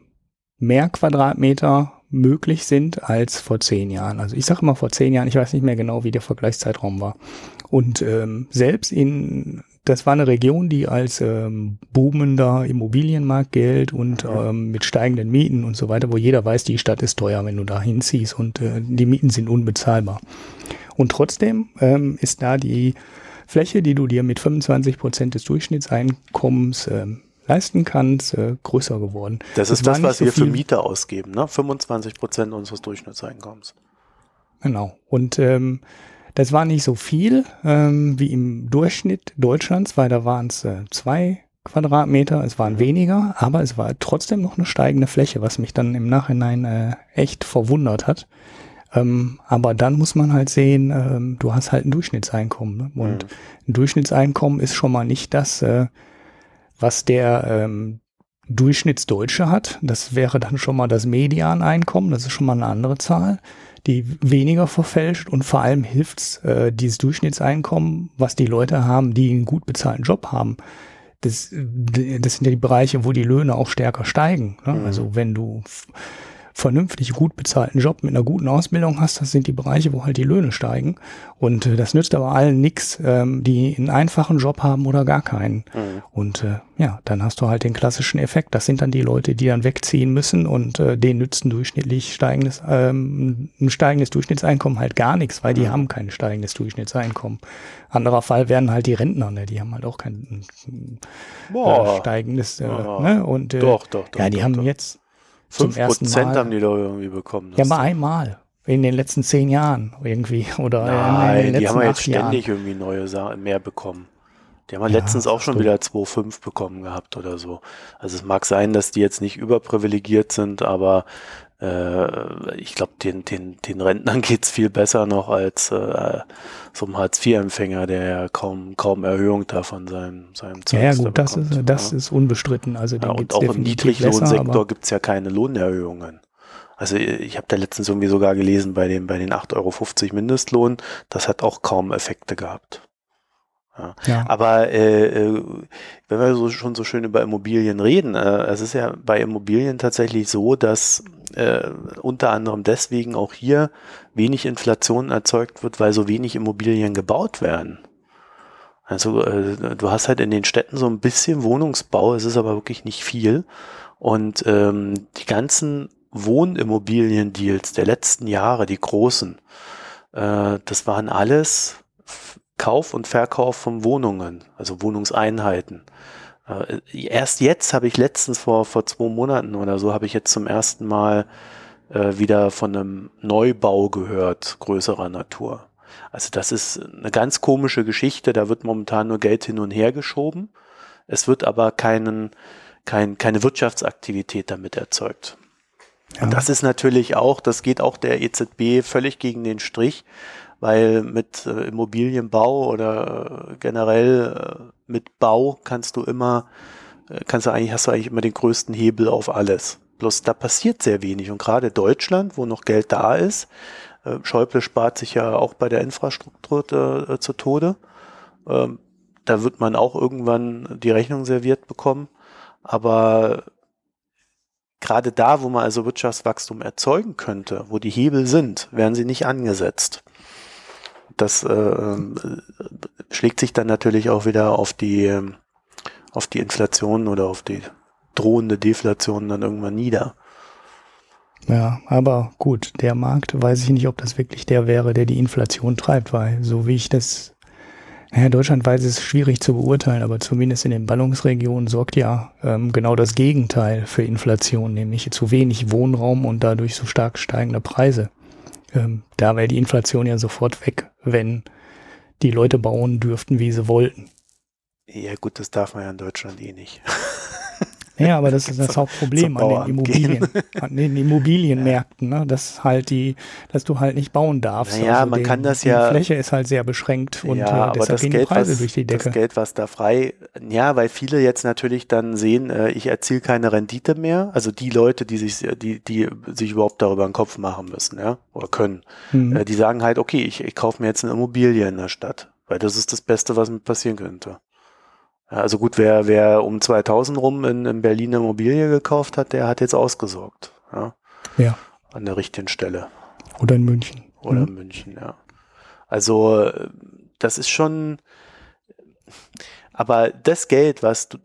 mehr Quadratmeter möglich sind als vor zehn Jahren. Also ich sage immer vor zehn Jahren, ich weiß nicht mehr genau, wie der Vergleichszeitraum war. Und ähm, selbst in, das war eine Region, die als ähm, boomender Immobilienmarkt gilt und ähm, mit steigenden Mieten und so weiter, wo jeder weiß, die Stadt ist teuer, wenn du da hinziehst und äh, die Mieten sind unbezahlbar. Und trotzdem ähm, ist da die Fläche, die du dir mit 25 Prozent des Durchschnittseinkommens ähm, leisten kannst, äh, größer geworden. das ist war das, was so wir für viel- Miete ausgeben, ne? 25 Prozent unseres Durchschnittseinkommens. Genau. Und ähm, das war nicht so viel ähm, wie im Durchschnitt Deutschlands, weil da waren es äh, zwei Quadratmeter, es waren weniger, aber es war trotzdem noch eine steigende Fläche, was mich dann im Nachhinein äh, echt verwundert hat. Ähm, aber dann muss man halt sehen, ähm, du hast halt ein Durchschnittseinkommen. Ne? Und ein Durchschnittseinkommen ist schon mal nicht das, äh, was der ähm, Durchschnittsdeutsche hat. Das wäre dann schon mal das Medianeinkommen, das ist schon mal eine andere Zahl, die weniger verfälscht und vor allem hilft's äh, dieses Durchschnittseinkommen, was die Leute haben, die einen gut bezahlten Job haben. Das, das sind ja die Bereiche, wo die Löhne auch stärker steigen. Ne? Mhm. Also wenn du vernünftig gut bezahlten Job mit einer guten Ausbildung hast, das sind die Bereiche, wo halt die Löhne steigen. Und äh, das nützt aber allen nix, ähm, die einen einfachen Job haben oder gar keinen. Mhm. Und äh, ja, dann hast du halt den klassischen Effekt. Das sind dann die Leute, die dann wegziehen müssen und äh, denen nützt ein durchschnittlich steigendes, ähm, ein steigendes Durchschnittseinkommen halt gar nichts, weil die Mhm. haben kein steigendes Durchschnittseinkommen. Anderer Fall wären halt die Rentner, ne? die haben halt auch kein äh, steigendes, äh, ne? Und äh, Doch, doch, doch. ja, die doch, haben doch. jetzt zum 5 ersten Mal- haben die doch irgendwie bekommen. ja mal einmal in den letzten zehn Jahren irgendwie oder in den Nein, letzten die haben ja jetzt acht Jahren. ständig irgendwie neue Sachen mehr bekommen. Die haben ja Ja, letztens auch schon stimmt. wieder 2,5 bekommen gehabt oder so. Also es mag sein, dass die jetzt nicht überprivilegiert sind, aber äh, ich glaube, den, den, den Rentnern geht's viel besser noch als äh, so einem Hartz-IV-Empfänger, der ja kaum, kaum Erhöhung da von seinem, seinem Ja, ja da gut, das bekommt, ist, das ja. ist unbestritten. Also Ja, und auch im Niedriglohnsektor gibt's ja keine Lohnerhöhungen. Also ich habe da letztens irgendwie sogar gelesen, bei den, bei den 8,50 Euro Mindestlohn, das hat auch kaum Effekte gehabt. Ja. ja. Aber äh, äh, wenn wir so, schon so schön über Immobilien reden, äh, es ist ja bei Immobilien tatsächlich so, dass äh, unter anderem deswegen auch hier wenig Inflation erzeugt wird, weil so wenig Immobilien gebaut werden. Also äh, du hast halt in den Städten so ein bisschen Wohnungsbau, es ist aber wirklich nicht viel. Und ähm, die ganzen Wohnimmobilien-Deals der letzten Jahre, die großen, äh, das waren alles Kauf und Verkauf von Wohnungen, also Wohnungseinheiten. Äh, erst jetzt habe ich letztens vor, vor zwei Monaten oder so, habe ich jetzt zum ersten Mal äh, wieder von einem Neubau gehört, größerer Natur. Also das ist eine ganz komische Geschichte, da wird momentan nur Geld hin und her geschoben. Es wird aber keinen, kein, keine Wirtschaftsaktivität damit erzeugt. Ja. Und das ist natürlich auch, das geht auch der EZB völlig gegen den Strich, weil mit äh, Immobilienbau oder äh, generell äh, mit Bau kannst du immer, äh, kannst du eigentlich, hast du eigentlich immer den größten Hebel auf alles. Bloß da passiert sehr wenig und gerade Deutschland, wo noch Geld da ist, äh, Schäuble spart sich ja auch bei der Infrastruktur zu Tode. Ähm, da wird man auch irgendwann die Rechnung serviert bekommen. Aber gerade da, wo man also Wirtschaftswachstum erzeugen könnte, wo die Hebel sind, werden sie nicht angesetzt. Das äh, schlägt sich dann natürlich auch wieder auf die, auf die Inflation oder auf die drohende Deflation dann irgendwann nieder. Ja, aber gut, der Markt, weiß ich nicht, ob das wirklich der wäre, der die Inflation treibt, weil so wie ich das, naja, deutschlandweit ist es schwierig zu beurteilen, aber zumindest in den Ballungsregionen sorgt ja ähm, genau das Gegenteil für Inflation, nämlich zu wenig Wohnraum und dadurch so stark steigende Preise ähm, da wäre die Inflation ja sofort weg, wenn die Leute bauen dürften, wie sie wollten. Ja gut, das darf man ja in Deutschland eh nicht. Ja, aber das ist das Hauptproblem an den Immobilien, an den Immobilienmärkten, ne? dass halt die, dass du halt nicht bauen darfst. Naja, also man den, kann das die ja. Die Fläche ist halt sehr beschränkt und ja, äh, deshalb gehen Geld, Preise was, durch die Decke. Das Geld, was da frei, ja, weil viele jetzt natürlich dann sehen, äh, ich erziele keine Rendite mehr. Also die Leute, die sich, die, die sich überhaupt darüber einen Kopf machen müssen, ja, oder können, mhm. äh, die sagen halt, okay, ich, ich kaufe mir jetzt eine Immobilie in der Stadt, weil das ist das Beste, was mir passieren könnte. Also gut, wer, wer um 2000 rum in, in Berlin Immobilie gekauft hat, der hat jetzt ausgesorgt. Ja. ja. An der richtigen Stelle. Oder in München. Oder mhm. in München, ja. Also, das ist schon, aber das Geld, was du,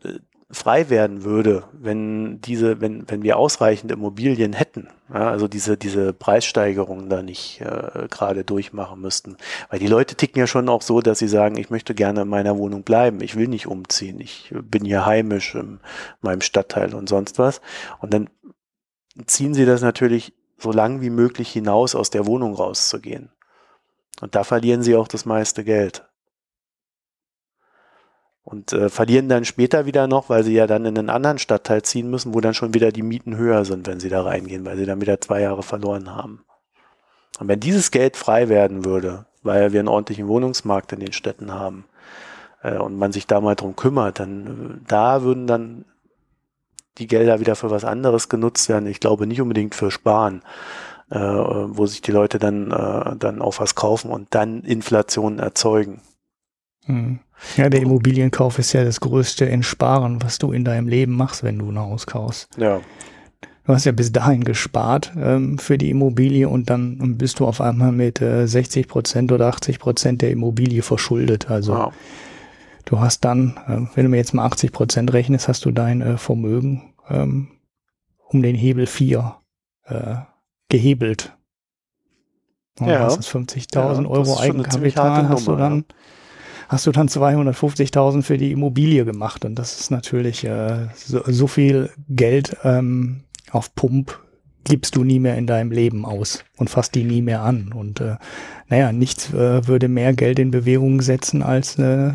frei werden würde, wenn diese, wenn, wenn wir ausreichend Immobilien hätten, ja, also diese, diese Preissteigerungen da nicht äh, gerade durchmachen müssten. Weil die Leute ticken ja schon auch so, dass sie sagen, ich möchte gerne in meiner Wohnung bleiben, ich will nicht umziehen, ich bin hier heimisch in meinem Stadtteil und sonst was. Und dann ziehen sie das natürlich so lang wie möglich hinaus, aus der Wohnung rauszugehen. Und da verlieren sie auch das meiste Geld und äh, verlieren dann später wieder noch, weil sie ja dann in einen anderen Stadtteil ziehen müssen, wo dann schon wieder die Mieten höher sind, wenn sie da reingehen, weil sie dann wieder zwei Jahre verloren haben. Und wenn dieses Geld frei werden würde, weil wir einen ordentlichen Wohnungsmarkt in den Städten haben äh, und man sich da mal drum kümmert, dann äh, da würden dann die Gelder wieder für was anderes genutzt werden. Ich glaube nicht unbedingt für Sparen, äh, wo sich die Leute dann, äh, dann auf was kaufen und dann Inflation erzeugen. Hm. Ja, der Immobilienkauf ist ja das größte Entsparen, was du in deinem Leben machst, wenn du ein Haus kaufst. Ja. Du hast ja bis dahin gespart ähm, für die Immobilie und dann bist du auf einmal mit äh, 60 Prozent oder 80 Prozent der Immobilie verschuldet. Also wow. du hast dann, äh, wenn du mir jetzt mal 80 Prozent rechnest, hast du dein äh, Vermögen ähm, um den Hebel 4 äh, gehebelt. Und ja. hast 50.000 ja, Euro Eigenkapital, hast du dann ja hast du dann 250.000 für die Immobilie gemacht. Und das ist natürlich äh, so, so viel Geld ähm, auf Pump gibst du nie mehr in deinem Leben aus und fasst die nie mehr an. Und äh, naja, nichts äh, würde mehr Geld in Bewegung setzen als äh,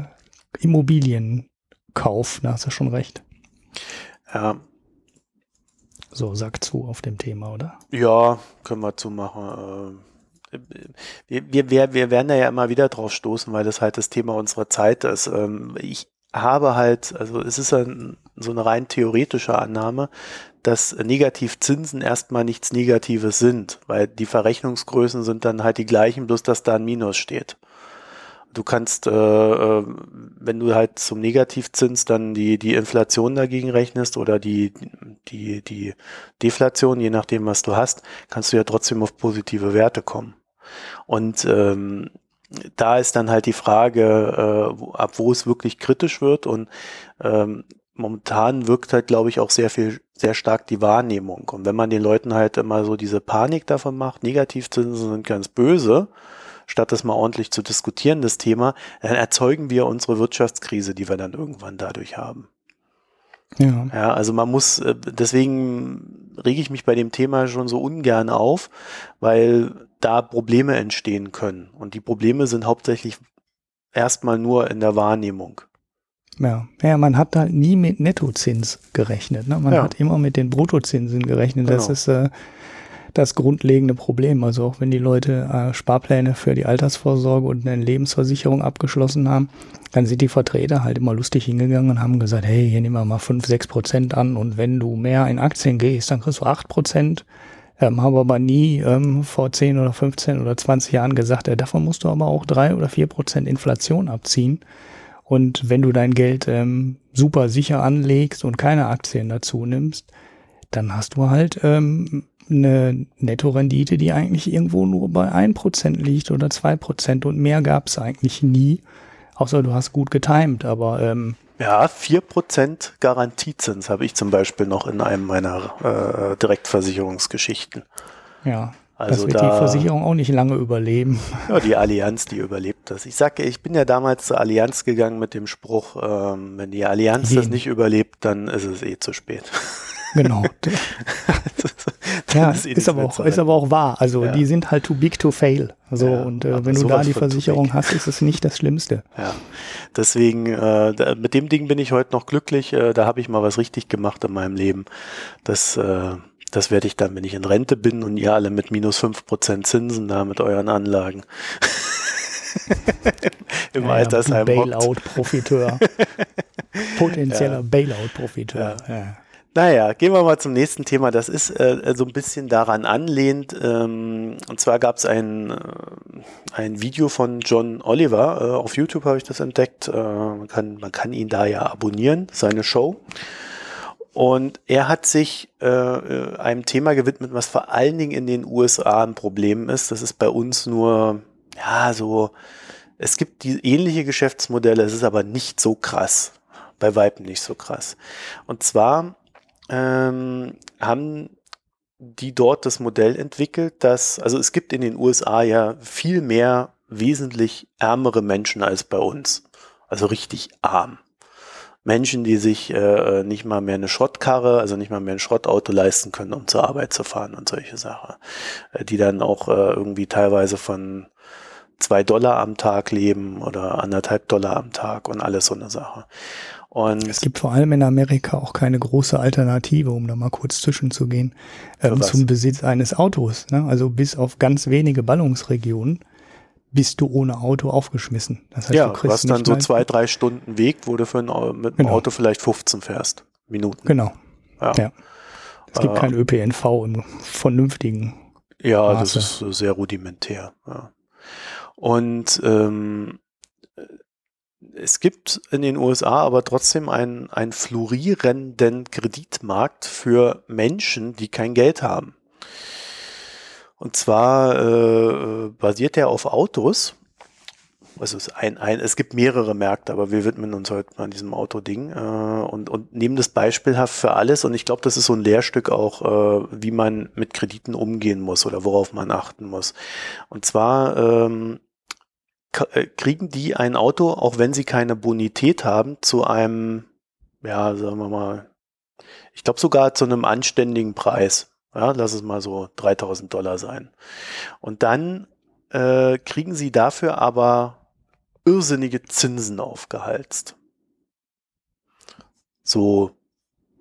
Immobilienkauf. Da hast du schon recht. Ja. So, sag zu auf dem Thema, oder? Ja, können wir zumachen. Äh wir, wir, wir werden da ja immer wieder drauf stoßen, weil das halt das Thema unserer Zeit ist. Ähm, ich habe halt, also es ist ein, so eine rein theoretische Annahme, dass Negativzinsen erstmal nichts Negatives sind, weil die Verrechnungsgrößen sind dann halt die gleichen, bloß dass da ein Minus steht. du kannst, äh, äh, wenn du halt zum Negativzins dann die, die Inflation dagegen rechnest oder die, die, die Deflation, je nachdem, was du hast, kannst du ja trotzdem auf positive Werte kommen. Und ähm, da ist dann halt die Frage, äh, ab wo es wirklich kritisch wird und ähm, momentan wirkt halt, glaube ich, auch sehr viel, sehr stark die Wahrnehmung. Und wenn man den Leuten halt immer so diese Panik davon macht, Negativzinsen sind ganz böse, statt das mal ordentlich zu diskutieren, das Thema, dann erzeugen wir unsere Wirtschaftskrise, die wir dann irgendwann dadurch haben. Ja. ja, also man muss, äh, deswegen rege ich mich bei dem Thema schon so ungern auf, weil da Probleme entstehen können. Und die Probleme sind hauptsächlich erstmal nur in der Wahrnehmung. Ja, ja man hat da nie mit Nettozins gerechnet. Ne? Man ja. hat immer mit den Bruttozinsen gerechnet. Genau. Das ist äh, das grundlegende Problem. Also auch wenn die Leute äh, Sparpläne für die Altersvorsorge und eine Lebensversicherung abgeschlossen haben, dann sind die Vertreter halt immer lustig hingegangen und haben gesagt, hey, hier nehmen wir mal 5, 6 Prozent an und wenn du mehr in Aktien gehst, dann kriegst du 8 Prozent. Ähm, habe aber nie ähm, vor 10 oder 15 oder 20 Jahren gesagt, äh, davon musst du aber auch 3 oder 4 Prozent Inflation abziehen. Und wenn du dein Geld ähm, super sicher anlegst und keine Aktien dazu nimmst, dann hast du halt ähm, eine Nettorendite, die eigentlich irgendwo nur bei 1% liegt oder 2% und mehr gab es eigentlich nie. Außer du hast gut getimt, aber ähm, ja, 4% Garantiezins habe ich zum Beispiel noch in einem meiner äh, Direktversicherungsgeschichten. Ja, also das wird da, die Versicherung auch nicht lange überleben. Ja, die Allianz, die überlebt das. Ich sage, ich bin ja damals zur Allianz gegangen mit dem Spruch, ähm, wenn die Allianz Jeden. das nicht überlebt, dann ist es eh zu spät. Genau. ja, ist, ist aber auch, ist aber auch wahr. Also ja. die sind halt too big to fail. So ja, und äh, wenn du da die Versicherung hast, ist es nicht das Schlimmste. Ja, deswegen äh, mit dem Ding bin ich heute noch glücklich. Äh, da habe ich mal was richtig gemacht in meinem Leben. Das äh, das werde ich dann, wenn ich in Rente bin und ihr alle mit minus fünf Prozent Zinsen da mit euren Anlagen. Im ja, Altersheim. Bailout-Profiteur. Potenzieller. Bailout-Profiteur. Ja. Naja, gehen wir mal zum nächsten Thema. Das ist äh, so ein bisschen daran anlehnt. Ähm, und zwar gab es ein, äh, ein Video von John Oliver. Äh, auf YouTube habe ich das entdeckt. Äh, man, kann, man kann ihn da ja abonnieren, seine Show. Und er hat sich äh, äh einem Thema gewidmet, was vor allen Dingen in den USA ein Problem ist. Das ist bei uns nur, ja, so, es gibt die ähnliche Geschäftsmodelle, es ist aber nicht so krass. Bei Weitem nicht so krass. Und zwar ähm, haben die dort das Modell entwickelt, dass, also es gibt in den USA ja viel mehr wesentlich ärmere Menschen als bei uns. Also richtig arm. Menschen, die sich äh, nicht mal mehr eine Schrottkarre, also nicht mal mehr ein Schrottauto leisten können, um zur Arbeit zu fahren und solche Sachen. Äh, die dann auch äh, irgendwie teilweise von zwei Dollar am Tag leben oder anderthalb Dollar am Tag und alles so eine Sache. Und es gibt vor allem in Amerika auch keine große Alternative, um da mal kurz zwischenzugehen, ähm, zum Besitz eines Autos. Ne? Also bis auf ganz wenige Ballungsregionen bist du ohne Auto aufgeschmissen. Das heißt, ja, du kriegst dann so zwei, drei Stunden Weg, wo du für ein, mit dem genau. Auto vielleicht 15 fährst. Minuten. Genau. Ja. ja. Es gibt äh, kein ÖPNV im vernünftigen. Ja, Maße. das ist sehr rudimentär. Ja. Und ähm, es gibt in den USA aber trotzdem einen, einen florierenden Kreditmarkt für Menschen, die kein Geld haben. Und zwar äh, basiert er auf Autos. Also es, ein, ein, es gibt mehrere Märkte, aber wir widmen uns heute mal diesem Autoding äh, und, und nehmen das beispielhaft für alles. Und ich glaube, das ist so ein Lehrstück auch, äh, wie man mit Krediten umgehen muss oder worauf man achten muss. Und zwar ähm, äh, kriegen die ein Auto, auch wenn sie keine Bonität haben, zu einem, ja, sagen wir mal, ich glaube sogar zu einem anständigen Preis. Ja, lass es mal so 3000 Dollar sein. Und dann äh, kriegen sie dafür aber irrsinnige Zinsen aufgehalst. So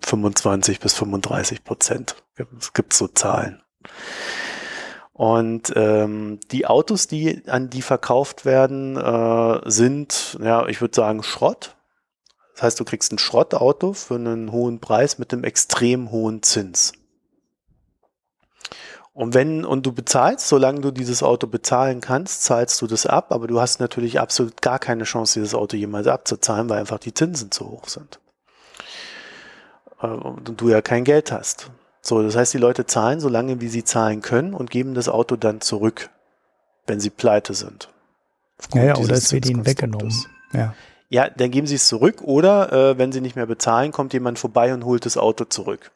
25 bis 35 Prozent. Es gibt so Zahlen. Und ähm, die Autos, die an die verkauft werden, äh, sind, ja, ich würde sagen, Schrott. Das heißt, du kriegst ein Schrottauto für einen hohen Preis mit einem extrem hohen Zins. Und wenn, und du bezahlst, solange du dieses Auto bezahlen kannst, zahlst du das ab, aber du hast natürlich absolut gar keine Chance, dieses Auto jemals abzuzahlen, weil einfach die Zinsen zu hoch sind. Äh, und du ja kein Geld hast. So, das heißt, die Leute zahlen so lange, wie sie zahlen können und geben das Auto dann zurück, wenn sie pleite sind. Ja, ja, oder es wird ihnen weggenommen. Ja. ja, dann geben sie es zurück oder äh, wenn sie nicht mehr bezahlen, kommt jemand vorbei und holt das Auto zurück.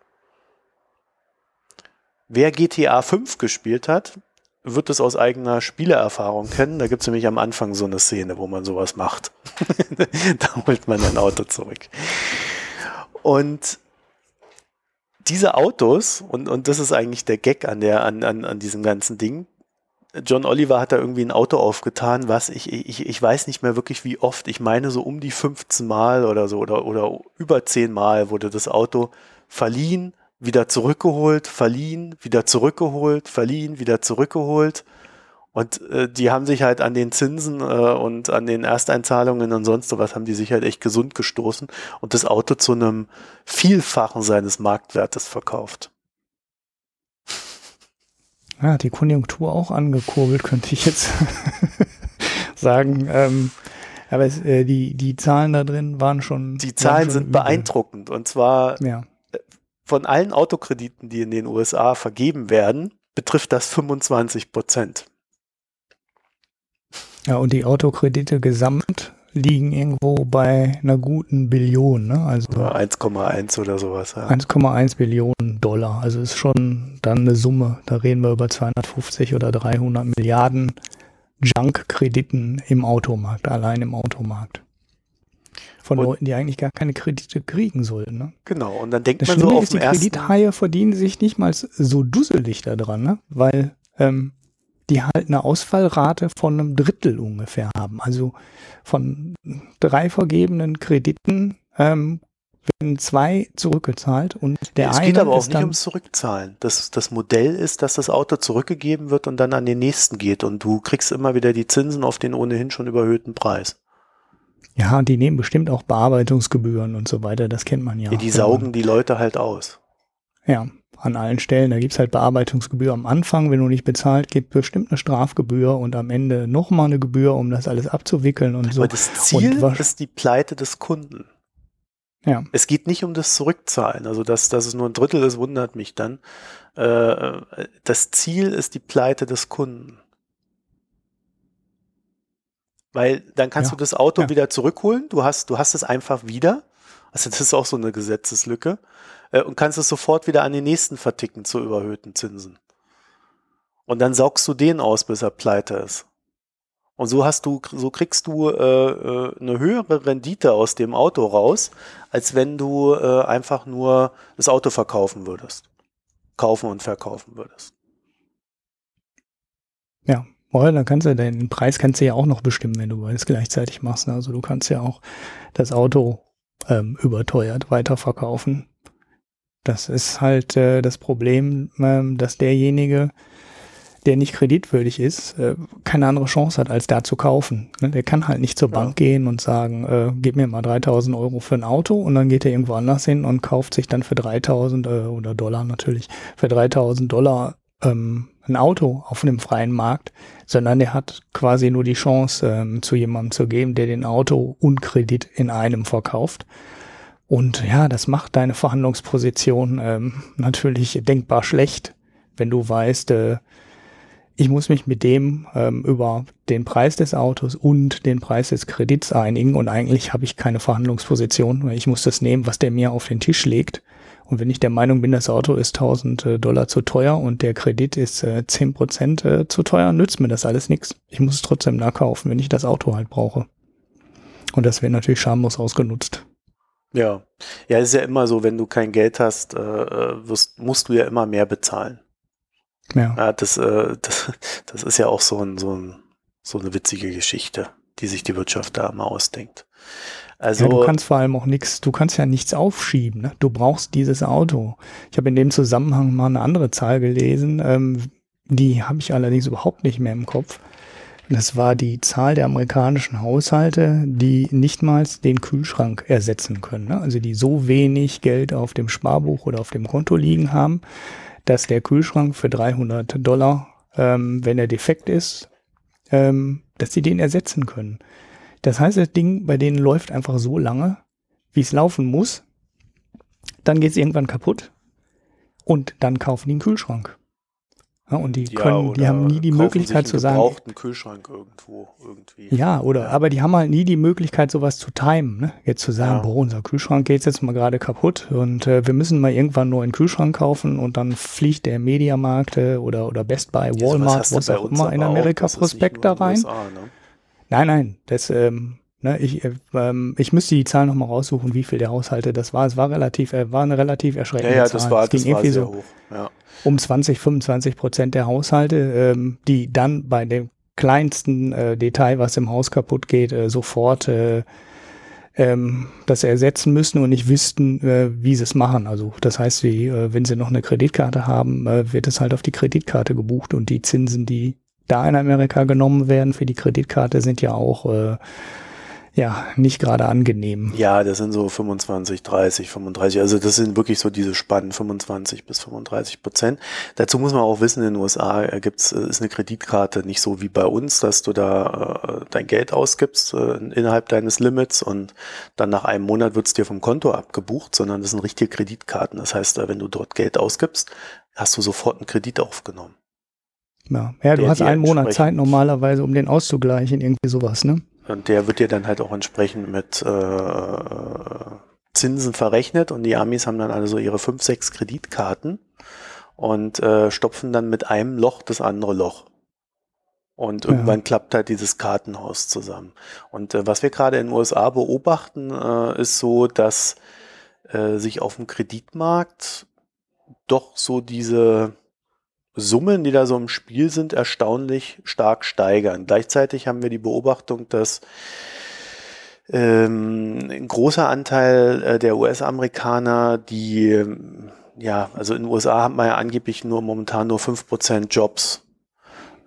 Wer GTA 5 gespielt hat, wird es aus eigener Spielerfahrung kennen. Da gibt es nämlich am Anfang so eine Szene, wo man sowas macht. da holt man ein Auto zurück. Und diese Autos, und, und das ist eigentlich der Gag an, der, an, an, an diesem ganzen Ding, John Oliver hat da irgendwie ein Auto aufgetan, was ich, ich, ich weiß nicht mehr wirklich wie oft, ich meine so um die 15 Mal oder so oder, oder über 10 Mal wurde das Auto verliehen, wieder zurückgeholt, verliehen, wieder zurückgeholt, verliehen, wieder zurückgeholt. Und äh, die haben sich halt an den Zinsen äh, und an den Ersteinzahlungen und sonst sowas haben die sich halt echt gesund gestoßen und das Auto zu einem Vielfachen seines Marktwertes verkauft. Ja, die Konjunktur auch angekurbelt, könnte ich jetzt sagen. Ähm, aber es, äh, die, die Zahlen da drin waren schon. Die Zahlen schon sind übel. beeindruckend. Und zwar ja von allen Autokrediten, die in den USA vergeben werden, betrifft das 25 Prozent. Ja, und die Autokredite gesamt liegen irgendwo bei einer guten Billion, ne? Also 1,1 oder sowas. Ja. 1,1 Billionen Dollar. Also ist schon dann eine Summe. Da reden wir über 250 oder 300 Milliarden Junk-Krediten im Automarkt, allein im Automarkt von und, Leuten, die eigentlich gar keine Kredite kriegen sollten. Ne? Genau, und dann denkt das man Schlimme so auf ist, die Kredithaie verdienen sich nicht mal so dusselig daran, ne? weil ähm, die halt eine Ausfallrate von einem Drittel ungefähr haben. Also von drei vergebenen Krediten ähm, werden zwei zurückgezahlt und der es eine. Es geht aber auch nicht ums Zurückzahlen. Das, das Modell ist, dass das Auto zurückgegeben wird und dann an den nächsten geht und du kriegst immer wieder die Zinsen auf den ohnehin schon überhöhten Preis. Ja, die nehmen bestimmt auch Bearbeitungsgebühren und so weiter, das kennt man ja. ja die saugen die Leute halt aus. Ja, an allen Stellen. Da gibt's halt Bearbeitungsgebühr am Anfang, wenn du nicht bezahlt, gibt bestimmt eine Strafgebühr und am Ende nochmal eine Gebühr, um das alles abzuwickeln und so. Aber das Ziel ist die Pleite des Kunden. Ja. Es geht nicht um das Zurückzahlen. Also, dass, dass es nur ein Drittel ist, wundert mich dann. Äh, das Ziel ist die Pleite des Kunden. Weil dann kannst ja. du das Auto ja. wieder zurückholen. Du hast, du hast es einfach wieder. Also das ist auch so eine Gesetzeslücke. Äh, und kannst es sofort wieder an den nächsten verticken zu überhöhten Zinsen. Und dann saugst du den aus, bis er pleite ist. Und so hast du, so kriegst du äh, äh, eine höhere Rendite aus dem Auto raus, als wenn du äh, einfach nur das Auto verkaufen würdest. Kaufen und verkaufen würdest. Ja, Oh, dann kannst du den Preis kannst du ja auch noch bestimmen, wenn du beides gleichzeitig machst. Ne? Also du kannst ja auch das Auto ähm, überteuert weiterverkaufen. Das ist halt äh, das Problem, ähm, dass derjenige, der nicht kreditwürdig ist, äh, keine andere Chance hat, als da zu kaufen. Ne? Der kann halt nicht zur Bank gehen und sagen, äh, gib mir mal 3000 Euro für ein Auto und dann geht er irgendwo anders hin und kauft sich dann für 3000 äh, oder Dollar natürlich, für 3000 Dollar ähm, ein Auto auf einem freien Markt, sondern er hat quasi nur die Chance, ähm, zu jemandem zu geben, der den Auto und Kredit in einem verkauft. Und ja, das macht deine Verhandlungsposition ähm, natürlich denkbar schlecht, wenn du weißt, äh, ich muss mich mit dem ähm, über den Preis des Autos und den Preis des Kredits einigen und eigentlich habe ich keine Verhandlungsposition, weil ich muss das nehmen, was der mir auf den Tisch legt und wenn ich der Meinung bin, das Auto ist 1000 äh, Dollar zu teuer und der Kredit ist äh, 10 Prozent äh, zu teuer, nützt mir das alles nichts. Ich muss es trotzdem nachkaufen, wenn ich das Auto halt brauche. Und das wird natürlich schamlos ausgenutzt. Ja, ja, ist ja immer so, wenn du kein Geld hast, äh, äh wirst, musst du ja immer mehr bezahlen. Ja. ja das, äh, das, das ist ja auch so, ein, so, ein, so eine witzige Geschichte, die sich die Wirtschaft da immer ausdenkt. Also ja, du kannst vor allem auch nichts, du kannst ja nichts aufschieben. Ne? Du brauchst dieses Auto. Ich habe in dem Zusammenhang mal eine andere Zahl gelesen, ähm, die habe ich allerdings überhaupt nicht mehr im Kopf. Das war die Zahl der amerikanischen Haushalte, die nichtmals den Kühlschrank ersetzen können. Ne? Also die so wenig Geld auf dem Sparbuch oder auf dem Konto liegen haben, dass der Kühlschrank für 300 Dollar, ähm, wenn er defekt ist, ähm, dass sie den ersetzen können. Das heißt, das Ding bei denen läuft einfach so lange, wie es laufen muss. Dann geht es irgendwann kaputt und dann kaufen die einen Kühlschrank. Ja, und die Ja, können, die haben nie die Möglichkeit zu einen sagen, gebrauchten Kühlschrank irgendwo irgendwie. ja, oder, aber die haben halt nie die Möglichkeit, sowas zu timen, ne? Jetzt zu sagen, Ja. boah, unser Kühlschrank geht jetzt mal gerade kaputt und äh, wir müssen mal irgendwann einen neuen Kühlschrank kaufen und dann fliegt der Mediamarkt äh, oder, oder Best Buy, Ja, Walmart, du was bei auch immer in Amerika Prospekt da nur rein. USA, ne? Nein, nein, das, ähm, ne, ich, äh, ähm, ich müsste die Zahl nochmal raussuchen, wie viel der Haushalte das war. Es war relativ, äh, war eine relativ erschreckende Ja, ja, Zahl. das war, es ging das irgendwie sehr so hoch. Ja. um 20, 25 Prozent der Haushalte, ähm, die dann bei dem kleinsten äh, Detail, was im Haus kaputt geht, äh, sofort äh, ähm, das ersetzen müssen und nicht wüssten, äh, wie sie es machen. Also das heißt, wie, äh, wenn sie noch eine Kreditkarte haben, äh, wird es halt auf die Kreditkarte gebucht und die Zinsen, die da in Amerika genommen werden für die Kreditkarte, sind ja auch äh, ja nicht gerade angenehm. Ja, das sind so 25, 30, 35. Also das sind wirklich so diese Spannen, 25 bis 35 Prozent. Dazu muss man auch wissen, in den USA äh, gibt's, äh, ist eine Kreditkarte nicht so wie bei uns, dass du da äh, dein Geld ausgibst äh, innerhalb deines Limits und dann nach einem Monat wird's dir vom Konto abgebucht, sondern das sind richtige Kreditkarten. Das heißt, äh, wenn du dort Geld ausgibst, hast du sofort einen Kredit aufgenommen. Ja, ja du hast einen Monat Zeit normalerweise, um den auszugleichen, irgendwie sowas, ne? Und der wird dir dann halt auch entsprechend mit äh, Zinsen verrechnet und die Amis haben dann also ihre fünf, sechs Kreditkarten und äh, stopfen dann mit einem Loch das andere Loch. Und Ja. irgendwann klappt halt dieses Kartenhaus zusammen. Und äh, was wir gerade in den USA beobachten, äh, ist so, dass äh, sich auf dem Kreditmarkt doch so diese Summen, die da so im Spiel sind, erstaunlich stark steigern. Gleichzeitig haben wir die Beobachtung, dass ähm, ein großer Anteil äh, der US-Amerikaner, die, ähm, ja, also in den USA hat man ja angeblich nur momentan nur 5% Jobs,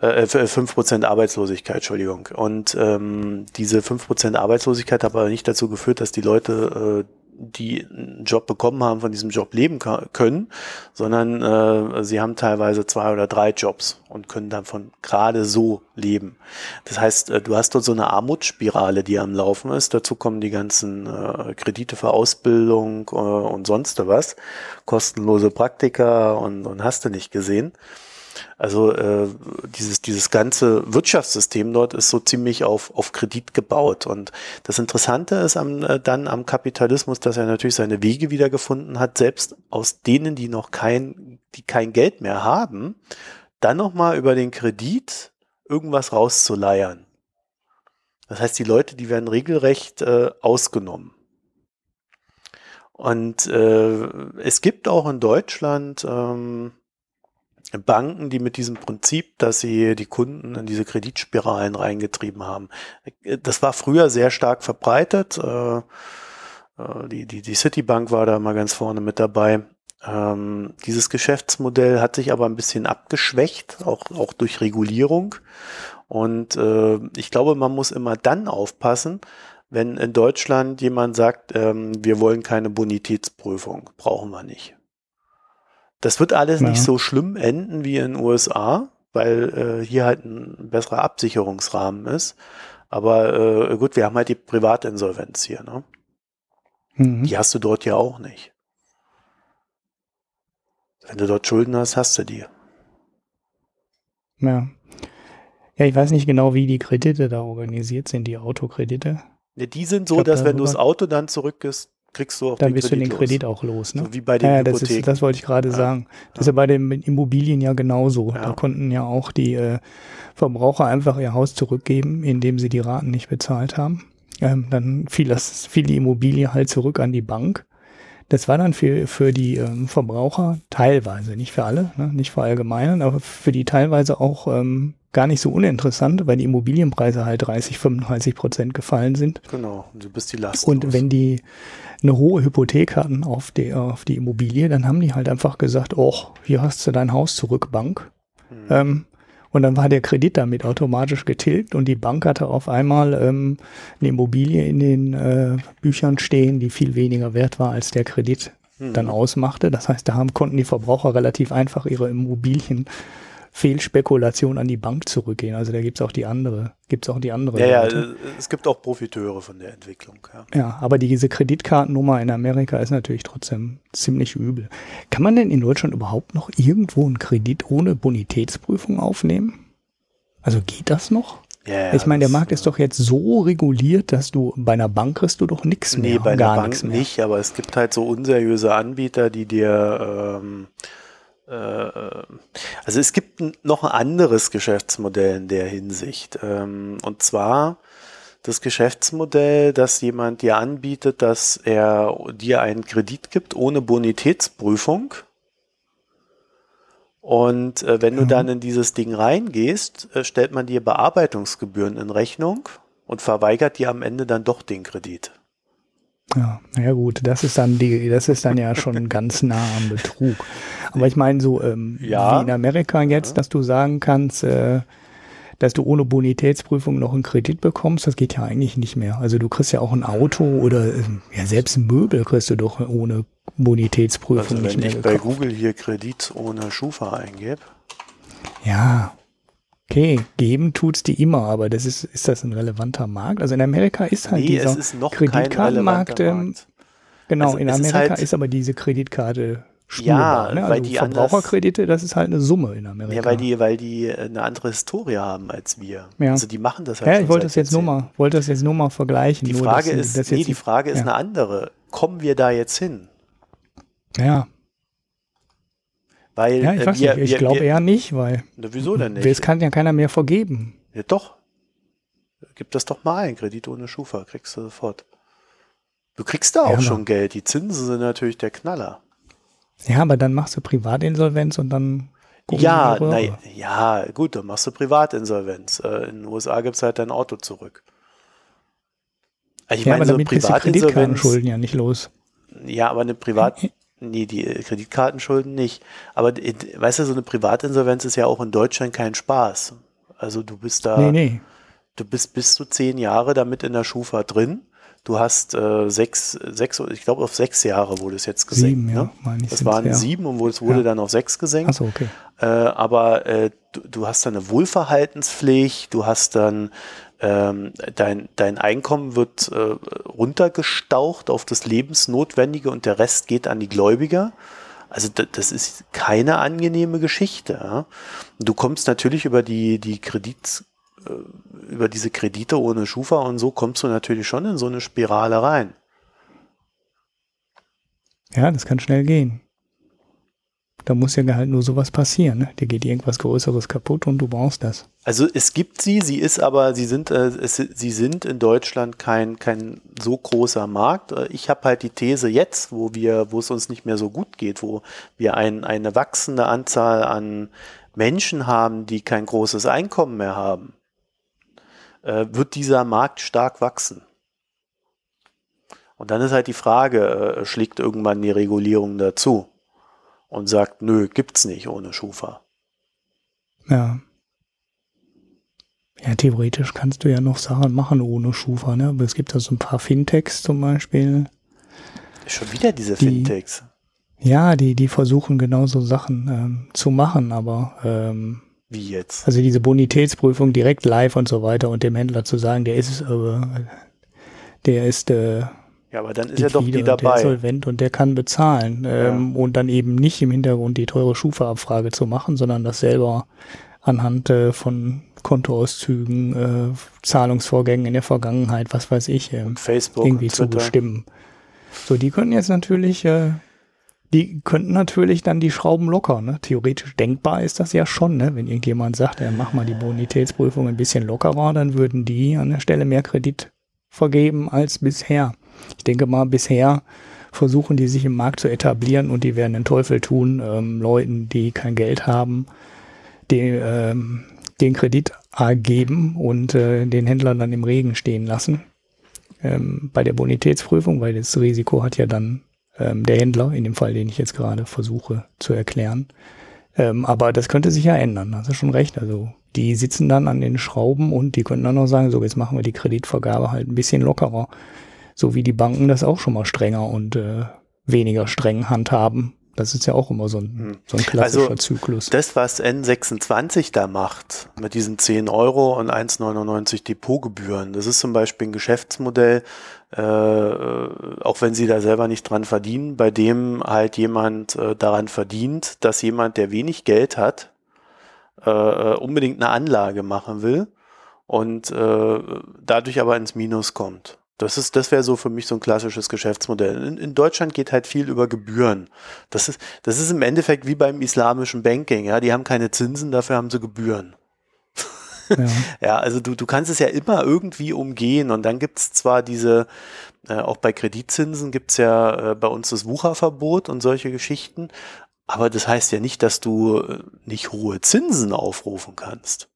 äh, f- 5% Arbeitslosigkeit, Entschuldigung. Und ähm, diese 5% Arbeitslosigkeit hat aber nicht dazu geführt, dass die Leute, äh, die einen Job bekommen haben, von diesem Job leben können, sondern äh, sie haben teilweise zwei oder drei Jobs und können davon gerade so leben. Das heißt, äh, du hast dort so eine Armutsspirale, die am Laufen ist. Dazu kommen die ganzen äh, Kredite für Ausbildung äh, und sonst was, kostenlose Praktika und, und hast du nicht gesehen. Also äh, dieses, dieses ganze Wirtschaftssystem dort ist so ziemlich auf, auf Kredit gebaut. Und das Interessante ist am, äh, dann am Kapitalismus, dass er natürlich seine Wege wiedergefunden hat, selbst aus denen, die noch kein, die kein Geld mehr haben, dann nochmal über den Kredit irgendwas rauszuleiern. Das heißt, die Leute, die werden regelrecht äh, ausgenommen. Und äh, es gibt auch in Deutschland ähm, Banken, die mit diesem Prinzip, dass sie die Kunden in diese Kreditspiralen reingetrieben haben. Das war früher sehr stark verbreitet. Äh, äh, Die, die, die Citibank war da mal ganz vorne mit dabei. Ähm, dieses Geschäftsmodell hat sich aber ein bisschen abgeschwächt, auch, auch durch Regulierung. Und äh, ich glaube, man muss immer dann aufpassen, wenn in Deutschland jemand sagt, ähm, wir wollen keine Bonitätsprüfung, brauchen wir nicht. Das wird alles Ja. nicht so schlimm enden wie in den USA, weil äh, hier halt ein besserer Absicherungsrahmen ist. Aber äh, gut, wir haben halt die Privatinsolvenz hier. Ne? Mhm. Die hast du dort ja auch nicht. Wenn du dort Schulden hast, hast du die. Ja. Ja, ich weiß nicht genau, wie die Kredite da organisiert sind, die Autokredite. Ne, die sind so, glaub, dass wenn du das Auto dann zurückgibst, kriegst du auch Dann den bist du Kredit den los. Kredit auch los, ne? So wie bei den Ja, ja, das, ist, das wollte ich gerade Ja. sagen. Das ist ja bei den Immobilien ja genauso. Ja. Da konnten ja auch die äh, Verbraucher einfach ihr Haus zurückgeben, indem sie die Raten nicht bezahlt haben. Ähm, dann fiel, das, fiel die Immobilie halt zurück an die Bank. Das war dann für, für die ähm, Verbraucher teilweise, nicht für alle, ne, nicht für allgemeinen, aber für die teilweise auch ähm, gar nicht so uninteressant, weil die Immobilienpreise halt 30, 35 Prozent gefallen sind. Genau, du bist die Last. Und los. wenn die eine hohe Hypothek hatten auf die, auf die Immobilie, dann haben die halt einfach gesagt, oh, hier hast du dein Haus zurück, Bank. Hm. Ähm, und dann war der Kredit damit automatisch getilgt und die Bank hatte auf einmal ähm, eine Immobilie in den äh, Büchern stehen, die viel weniger wert war als der Kredit, mhm. dann ausmachte. Das heißt, da haben, konnten die Verbraucher relativ einfach ihre Immobilien Fehlspekulation an die Bank zurückgehen. Also da gibt es auch die andere, gibt es auch die andere. Ja, Seite. ja, es gibt auch Profiteure von der Entwicklung. Ja. ja, aber diese Kreditkartennummer in Amerika ist natürlich trotzdem ziemlich übel. Kann man denn in Deutschland überhaupt noch irgendwo einen Kredit ohne Bonitätsprüfung aufnehmen? Also geht das noch? Ja, ich meine, der Markt ist doch jetzt so reguliert, dass du bei einer Bank kriegst du doch nichts mehr. Nee, bei einer Bank nicht, aber es gibt halt so unseriöse Anbieter, die dir ähm, äh, also es gibt noch ein anderes Geschäftsmodell in der Hinsicht. Ähm, und zwar das Geschäftsmodell, dass jemand dir anbietet, dass er dir einen Kredit gibt ohne Bonitätsprüfung. Und äh, wenn du dann in dieses Ding reingehst, äh, stellt man dir Bearbeitungsgebühren in Rechnung und verweigert dir am Ende dann doch den Kredit. Ja, naja gut, das ist dann die, das ist dann ja schon ganz nah am Betrug. Aber ich meine so ähm, ja. wie in Amerika jetzt, dass du sagen kannst, äh, dass du ohne Bonitätsprüfung noch einen Kredit bekommst, das geht ja eigentlich nicht mehr. Also du kriegst ja auch ein Auto oder äh, ja selbst ein Möbel kriegst du doch ohne Bonitätsprüfung also nicht mehr. Wenn ich gekauft. bei Google hier Kredit ohne Schufa eingebe. Ja, Okay, geben tut's die immer, aber das ist, ist das ein relevanter Markt? Also in Amerika ist halt nee, dieser Kreditkartenmarkt, ähm, genau, also in Amerika ist, halt, ist, aber diese Kreditkarte spürbar. Ja, ne? also weil die Verbraucherkredite, das ist halt eine Summe in Amerika. Ja, weil die, weil die eine andere Historie haben als wir. Ja. Also die machen das halt. Ja, ich wollte das jetzt nur mal, wollte das jetzt nur mal vergleichen. Die Frage nur, ist, nee, die Frage ist ja. eine andere. Kommen wir da jetzt hin? Ja, weil, ja, ich, weiß wir, nicht. ich glaube eher nicht, weil. Na, wieso denn nicht? Es kann ja keiner mehr vergeben. Ja, doch. Gib das doch mal ein. Kredit ohne Schufa. Kriegst du sofort. Du kriegst da auch ja, schon Geld. Die Zinsen sind natürlich der Knaller. Ja, aber dann machst du Privatinsolvenz und dann. Ja, nein, ja, gut, dann machst du Privatinsolvenz. Äh, in den USA gibt es halt dein Auto zurück. Also ich ja, meine, so Privatinsolvenz. Schulden ja nicht los. Ja, aber eine Privat. Nee, die äh, Kreditkartenschulden nicht. Aber weißt du, so eine Privatinsolvenz ist ja auch in Deutschland kein Spaß. Also du bist da, nee, nee. du bist bis zu zehn Jahre damit in der Schufa drin. Du hast äh, sechs, sechs, ich glaube auf sechs Jahre wurde es jetzt gesenkt. Sieben, ja, ne? Das waren ja. sieben und es wurde ja. dann auf sechs gesenkt. Ach so, okay. Äh, aber äh, du, du, hast dann eine Wohlverhaltenspflicht, du hast dann ähm, dein, dein Einkommen wird äh, runtergestaucht auf das Lebensnotwendige und der Rest geht an die Gläubiger. Also das ist keine angenehme Geschichte. Ja? Du kommst natürlich über die, die Kredit, äh, über diese Kredite ohne Schufa und so kommst du natürlich schon in so eine Spirale rein. Ja, das kann schnell gehen. Da muss ja halt nur sowas passieren. Ne? Dir geht irgendwas Größeres kaputt und du brauchst das. Also es gibt sie, sie ist aber, sie sind, äh, es, sie sind in Deutschland kein, kein so großer Markt. Äh, ich habe halt die These jetzt, wo wir, wo es uns nicht mehr so gut geht, wo wir ein, eine wachsende Anzahl an Menschen haben, die kein großes Einkommen mehr haben, äh, wird dieser Markt stark wachsen. Und dann ist halt die Frage, äh, schlägt irgendwann die Regulierung dazu? Und sagt, nö, gibt's nicht ohne Schufa. Ja. Ja, theoretisch kannst du ja noch Sachen machen ohne Schufa, ne? Aber es gibt da so ein paar Fintechs zum Beispiel. Schon wieder diese die, Fintechs. Ja, die, die versuchen genauso Sachen ähm, zu machen, aber ähm, wie jetzt? Also diese Bonitätsprüfung direkt live und so weiter und dem Händler zu sagen, der ist äh, der ist äh, ja, aber dann ist ja doch die dabei. Der ist solvent und der kann bezahlen. Ähm, ja. Und dann eben nicht im Hintergrund die teure Schufa-Abfrage zu machen, sondern das selber anhand äh, von Kontoauszügen, äh, Zahlungsvorgängen in der Vergangenheit, was weiß ich, äh, Facebook irgendwie zu bestimmen. So, die können jetzt natürlich, äh, die könnten natürlich dann die Schrauben locker. Ne? Theoretisch denkbar ist das ja schon, ne? wenn irgendjemand sagt, ja, mach mal die Bonitätsprüfung ein bisschen lockerer, dann würden die an der Stelle mehr Kredit vergeben als bisher. Ich denke mal, bisher versuchen die sich im Markt zu etablieren und die werden den Teufel tun, ähm, Leuten, die kein Geld haben, den, ähm, den Kredit geben und äh, den Händlern dann im Regen stehen lassen ähm, bei der Bonitätsprüfung, weil das Risiko hat ja dann ähm, der Händler, in dem Fall, den ich jetzt gerade versuche zu erklären. Ähm, aber das könnte sich ja ändern, hast du schon recht. Also die sitzen dann an den Schrauben und die könnten dann noch sagen, so jetzt machen wir die Kreditvergabe halt ein bisschen lockerer so wie die Banken das auch schon mal strenger und äh, weniger streng handhaben. Das ist ja auch immer so ein, hm. so ein klassischer also, Zyklus. Das, was N26 da macht, mit diesen 10 Euro und 1,99 Depotgebühren, das ist zum Beispiel ein Geschäftsmodell, äh, auch wenn sie da selber nicht dran verdienen, bei dem halt jemand äh, daran verdient, dass jemand, der wenig Geld hat, äh, äh unbedingt eine Anlage machen will und äh, dadurch aber ins Minus kommt. Das ist, das wäre so für mich so ein klassisches Geschäftsmodell. In, in, Deutschland geht halt viel über Gebühren. Das ist, das ist im Endeffekt wie beim islamischen Banking. Ja, die haben keine Zinsen, dafür haben sie Gebühren. Ja, ja also du, du kannst es ja immer irgendwie umgehen und dann gibt es zwar diese, äh, auch bei Kreditzinsen gibt es ja äh, bei uns das Wucherverbot und solche Geschichten, aber das heißt ja nicht, dass du äh, nicht hohe Zinsen aufrufen kannst.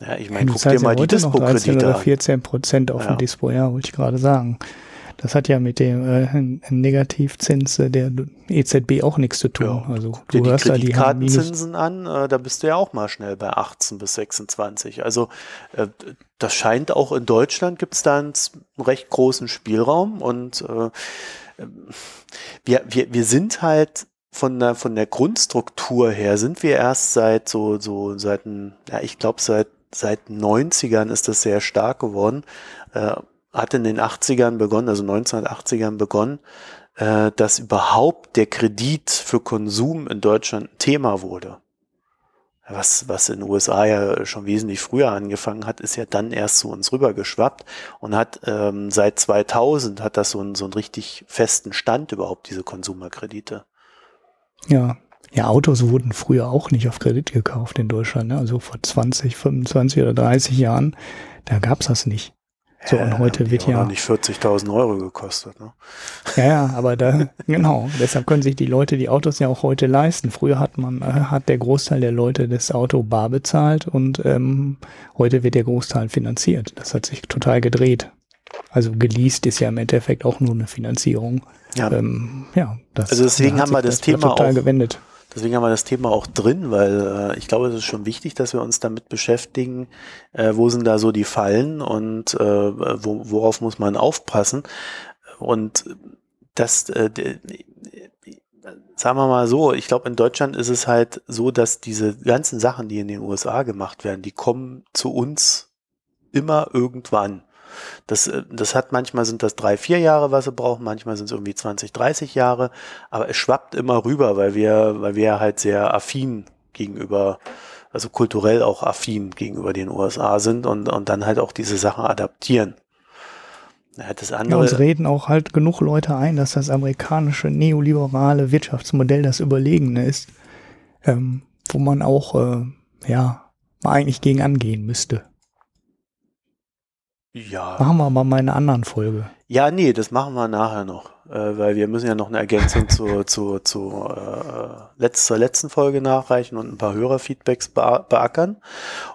Ja, ich meine, guck dir mal die Dispo-Kredite an. 14 Prozent auf ja. dem Dispo, ja, wollte ich gerade sagen. Das hat ja mit dem äh, Negativzins der EZB auch nichts zu tun. Ja. Also guck dir die Kreditkartenzinsen an, äh, da bist du ja auch mal schnell bei 18 bis 26. Also äh, das scheint auch in Deutschland gibt es da einen recht großen Spielraum und äh, wir, wir, wir sind halt von der, von der Grundstruktur her sind wir erst seit so, so seit, ja, ich glaube seit seit 90ern ist das sehr stark geworden. Äh, hat in den 80ern begonnen, also 1980ern begonnen, äh, dass überhaupt der Kredit für Konsum in Deutschland ein Thema wurde. Was, was in den USA ja schon wesentlich früher angefangen hat, ist ja dann erst zu uns rübergeschwappt und hat ähm, seit 2000 hat das so einen, so einen richtig festen Stand überhaupt, diese Konsumerkredite. Ja, ja, Autos wurden früher auch nicht auf Kredit gekauft in Deutschland. Ne? Also vor 20, 25 oder 30 Jahren, da gab's das nicht. So, und ja, heute wird ja. nicht 40.000 Euro gekostet, ne? Ja, ja, aber da, genau. Deshalb können sich die Leute die Autos ja auch heute leisten. Früher hat man, äh, hat der Großteil der Leute das Auto bar bezahlt und ähm, heute wird der Großteil finanziert. Das hat sich total gedreht. Also geleast ist ja im Endeffekt auch nur eine Finanzierung. Ja, ähm, ja das, also deswegen haben wir das, das Thema total auch, gewendet. Deswegen haben wir das Thema auch drin, weil äh, ich glaube, es ist schon wichtig, dass wir uns damit beschäftigen, äh, wo sind da so die Fallen und äh, wo, worauf muss man aufpassen. Und das, äh, sagen wir mal so, ich glaube, in Deutschland ist es halt so, dass diese ganzen Sachen, die in den USA gemacht werden, die kommen zu uns immer irgendwann. Das, äh, das hat manchmal sind das drei, vier Jahre, was sie brauchen, manchmal sind es irgendwie 20, 30 Jahre, aber es schwappt immer rüber, weil wir, weil wir halt sehr affin gegenüber, also kulturell auch affin gegenüber den USA sind und, und dann halt auch diese Sachen adaptieren. Ja, das andere, ja, uns reden auch halt genug Leute ein, dass das amerikanische neoliberale Wirtschaftsmodell das überlegene ist, ähm, wo man auch äh, ja eigentlich gegen angehen müsste. Ja. Machen wir mal meine anderen Folge. Ja, nee, das machen wir nachher noch, äh, weil wir müssen ja noch eine Ergänzung zu, zu, zu äh, letzt, zur letzten Folge nachreichen und ein paar Hörerfeedbacks be beackern.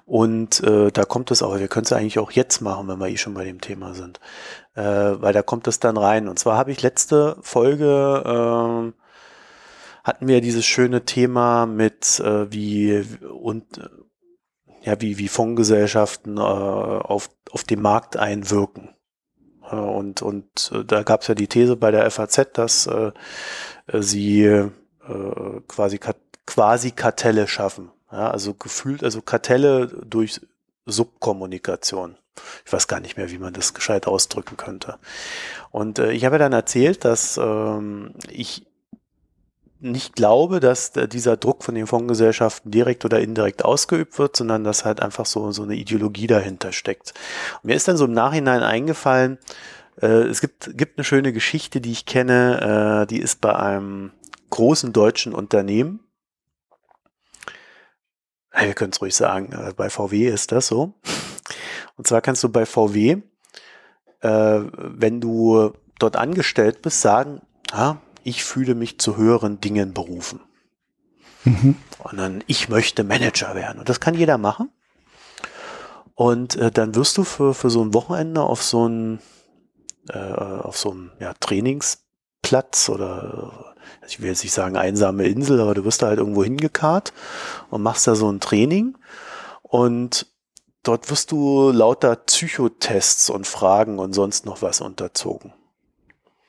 Und äh, da kommt es auch, wir können es eigentlich auch jetzt machen, wenn wir eh schon bei dem Thema sind, äh, weil da kommt es dann rein. Und zwar habe ich letzte Folge äh, hatten wir dieses schöne Thema mit äh, wie und ja, wie, wie Fondsgesellschaften äh, auf, auf den Markt einwirken. Äh, und und äh, da gab es ja die These bei der FAZ, dass äh, sie äh, quasi, quasi Kartelle schaffen. Ja, also gefühlt, also Kartelle durch Subkommunikation. Ich weiß gar nicht mehr, wie man das gescheit ausdrücken könnte. Und äh, ich habe dann erzählt, dass ähm, ich nicht glaube, dass dieser Druck von den Fondsgesellschaften direkt oder indirekt ausgeübt wird, sondern dass halt einfach so, so eine Ideologie dahinter steckt. Und mir ist dann so im Nachhinein eingefallen, äh, es gibt, gibt eine schöne Geschichte, die ich kenne, äh, die ist bei einem großen deutschen Unternehmen. Wir können es ruhig sagen, äh, bei VW ist das so. Und zwar kannst du bei VW, äh, wenn du dort angestellt bist, sagen, ah, ich fühle mich zu höheren Dingen berufen. Mhm. Und dann, ich möchte Manager werden. Und das kann jeder machen. Und äh, dann wirst du für, für so ein Wochenende auf so ein äh, auf so einem ja, Trainingsplatz oder ich will jetzt nicht sagen einsame Insel, aber du wirst da halt irgendwo hingekarrt und machst da so ein Training und dort wirst du lauter Psychotests und Fragen und sonst noch was unterzogen.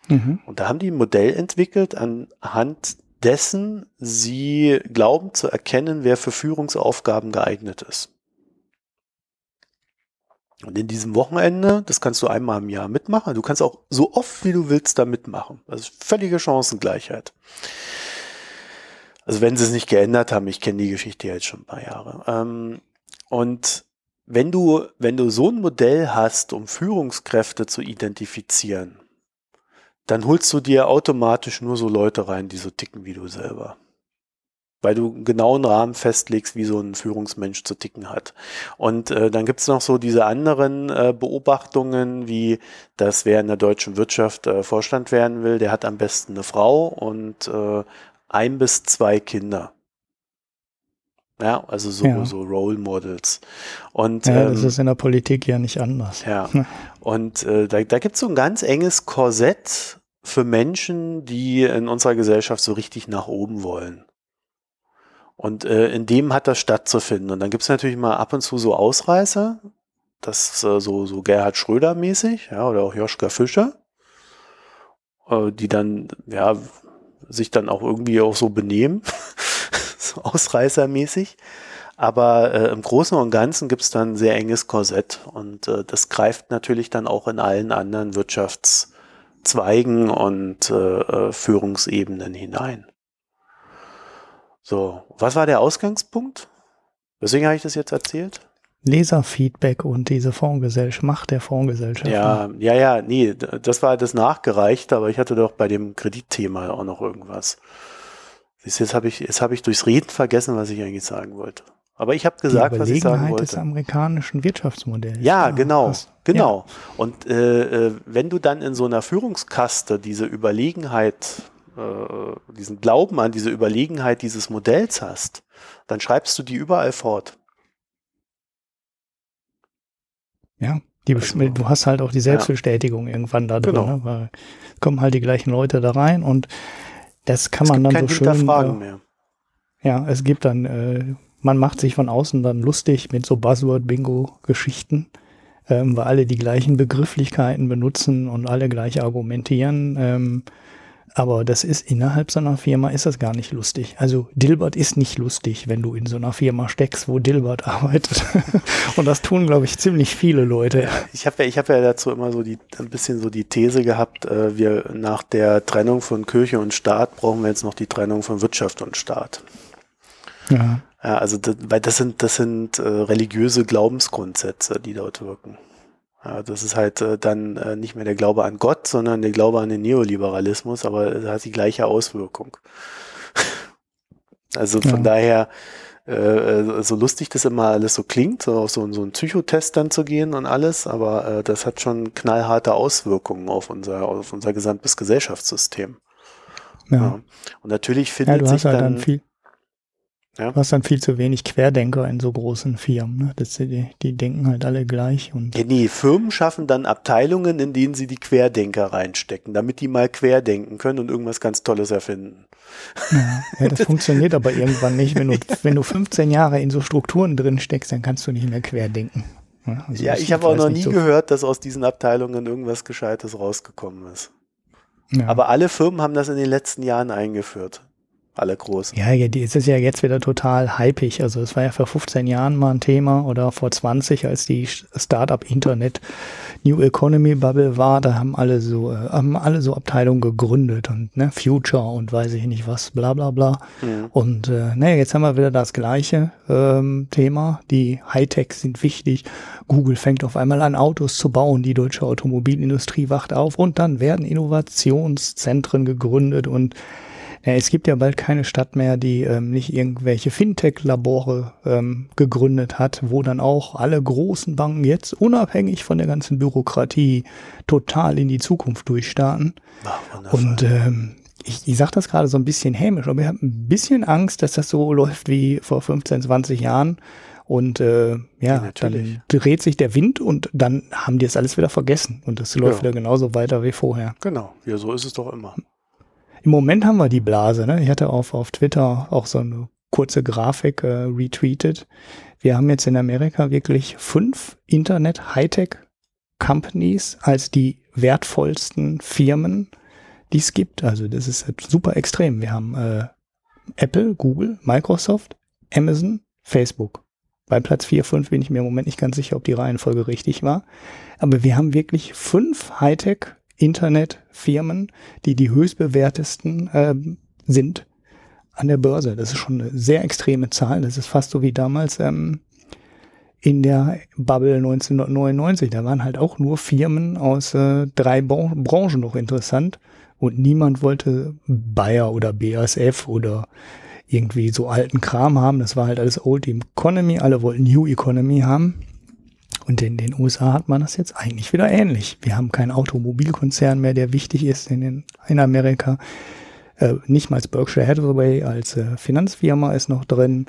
Mhm. Und da haben die ein Modell entwickelt, anhand dessen sie glauben zu erkennen, wer für Führungsaufgaben geeignet ist. Und in diesem Wochenende, das kannst du einmal im Jahr mitmachen. Du kannst auch so oft wie du willst da mitmachen. Das ist völlige Chancengleichheit. Also wenn sie es nicht geändert haben, ich kenne die Geschichte jetzt schon ein paar Jahre. Ähm, und wenn du, wenn du so ein Modell hast, um Führungskräfte zu identifizieren, dann holst du dir automatisch nur so Leute rein, die so ticken wie du selber. Weil du einen genauen Rahmen festlegst, wie so ein Führungsmensch zu ticken hat. Und äh, dann gibt's noch so diese anderen äh, Beobachtungen, wie dass wer in der deutschen Wirtschaft äh, Vorstand werden will, der hat am besten eine Frau und äh, ein bis zwei Kinder. Ja, also so, ja. so Role Models. Und, ja, das ähm, ist in der Politik ja nicht anders. Ja. Und äh, da, da gibt es so ein ganz enges Korsett für Menschen, die in unserer Gesellschaft so richtig nach oben wollen. Und äh, in dem hat das stattzufinden. Und dann gibt es natürlich mal ab und zu so Ausreißer, das äh, so, so Gerhard Schröder mäßig, ja, oder auch Joschka Fischer, äh, die dann, ja, sich dann auch irgendwie auch so benehmen. so ausreißermäßig. Aber äh, im Großen und Ganzen gibt es dann ein sehr enges Korsett und äh, das greift natürlich dann auch in allen anderen Wirtschaftszweigen und äh, äh, Führungsebenen hinein. So, was war der Ausgangspunkt? Weswegen habe ich das jetzt erzählt? Leserfeedback und diese Fondsgesellschaft, Macht der Fondsgesellschaft. Ja, ja, ja, nee, das war das nachgereicht, aber ich hatte doch bei dem Kreditthema auch noch irgendwas. Jetzt habe ich, jetzt habe ich durchs Reden vergessen, was ich eigentlich sagen wollte. Aber ich habe gesagt, was ich sagen wollte. des amerikanischen Wirtschaftsmodells. Ja, genau, was, genau. Ja. Und äh, äh, wenn du dann in so einer Führungskaste diese Überlegenheit, äh, diesen Glauben an diese Überlegenheit dieses Modells hast, dann schreibst du die überall fort. Ja, die, also, du hast halt auch die Selbstbestätigung ja. irgendwann da drin, genau. ne? weil kommen halt die gleichen Leute da rein und das kann es man dann so schön. Äh, mehr. Ja, es gibt dann, äh, man macht sich von außen dann lustig mit so Buzzword-Bingo-Geschichten, ähm, weil alle die gleichen Begrifflichkeiten benutzen und alle gleich argumentieren. Ähm, aber das ist innerhalb so einer Firma ist das gar nicht lustig. Also Dilbert ist nicht lustig, wenn du in so einer Firma steckst, wo Dilbert arbeitet. Und das tun, glaube ich, ziemlich viele Leute. Ich habe ja, ich habe ja dazu immer so die ein bisschen so die These gehabt, äh, wir nach der Trennung von Kirche und Staat brauchen wir jetzt noch die Trennung von Wirtschaft und Staat. Ja. Ja, also das, weil das sind das sind äh, religiöse Glaubensgrundsätze, die dort wirken. Das ist halt äh, dann äh, nicht mehr der Glaube an Gott, sondern der Glaube an den Neoliberalismus, aber es hat die gleiche Auswirkung. also von ja. daher, äh, äh, so lustig das immer alles so klingt, so auf so, so einen Psychotest dann zu gehen und alles, aber äh, das hat schon knallharte Auswirkungen auf unser, auf unser gesamtes Gesellschaftssystem. Ja. ja. Und natürlich findet ja, sich halt dann, dann ja. Du hast dann viel zu wenig Querdenker in so großen Firmen. Ne? Das, die, die denken halt alle gleich. Und ja, nee, Firmen schaffen dann Abteilungen, in denen sie die Querdenker reinstecken, damit die mal querdenken können und irgendwas ganz Tolles erfinden. Ja, ja das funktioniert aber irgendwann nicht. Wenn du, wenn du 15 Jahre in so Strukturen drin steckst, dann kannst du nicht mehr querdenken. Also ja, ich habe auch noch nie so gehört, dass aus diesen Abteilungen irgendwas Gescheites rausgekommen ist. Ja. Aber alle Firmen haben das in den letzten Jahren eingeführt alle großen. Ja, es ist ja jetzt wieder total hypig. Also es war ja vor 15 Jahren mal ein Thema oder vor 20, als die Startup Internet New Economy Bubble war, da haben alle so, äh, haben alle so Abteilungen gegründet und ne, Future und weiß ich nicht was, bla bla bla. Mhm. Und äh, naja, jetzt haben wir wieder das gleiche ähm, Thema. Die Hightech sind wichtig. Google fängt auf einmal an, Autos zu bauen. Die deutsche Automobilindustrie wacht auf und dann werden Innovationszentren gegründet und ja, es gibt ja bald keine Stadt mehr, die ähm, nicht irgendwelche Fintech-Labore ähm, gegründet hat, wo dann auch alle großen Banken jetzt unabhängig von der ganzen Bürokratie total in die Zukunft durchstarten. Ach, Und ähm, ich, ich sage das gerade so ein bisschen hämisch, aber ich habe ein bisschen Angst, dass das so läuft wie vor 15, 20 Jahren. Und äh, ja, ja dann dreht sich der Wind und dann haben die es alles wieder vergessen. Und das läuft ja. wieder genauso weiter wie vorher. Genau, ja, so ist es doch immer. Im Moment haben wir die Blase. Ne? Ich hatte auf, auf Twitter auch so eine kurze Grafik äh, retweetet. Wir haben jetzt in Amerika wirklich fünf Internet-Hightech-Companies als die wertvollsten Firmen die es gibt. Also das ist super extrem. Wir haben äh, Apple, Google, Microsoft, Amazon, Facebook. Bei Platz 4, 5 bin ich mir im Moment nicht ganz sicher, ob die Reihenfolge richtig war. Aber wir haben wirklich fünf Hightech-Internet-Firmen, die die höchstbewertesten äh, sind an der Börse. Das ist schon eine sehr extreme Zahl. Das ist fast so wie damals ähm, in der Bubble 1999. Da waren halt auch nur Firmen aus äh, drei Bran Branchen noch interessant und niemand wollte Bayer oder BASF oder irgendwie so alten Kram haben. Das war halt alles Old Economy. Alle wollten New Economy haben. Und in den USA hat man das jetzt eigentlich wieder ähnlich. Wir haben keinen Automobilkonzern mehr, der wichtig ist in, den, in Amerika. Äh, nicht mal als Berkshire Hathaway als äh, Finanzfirma ist noch drin.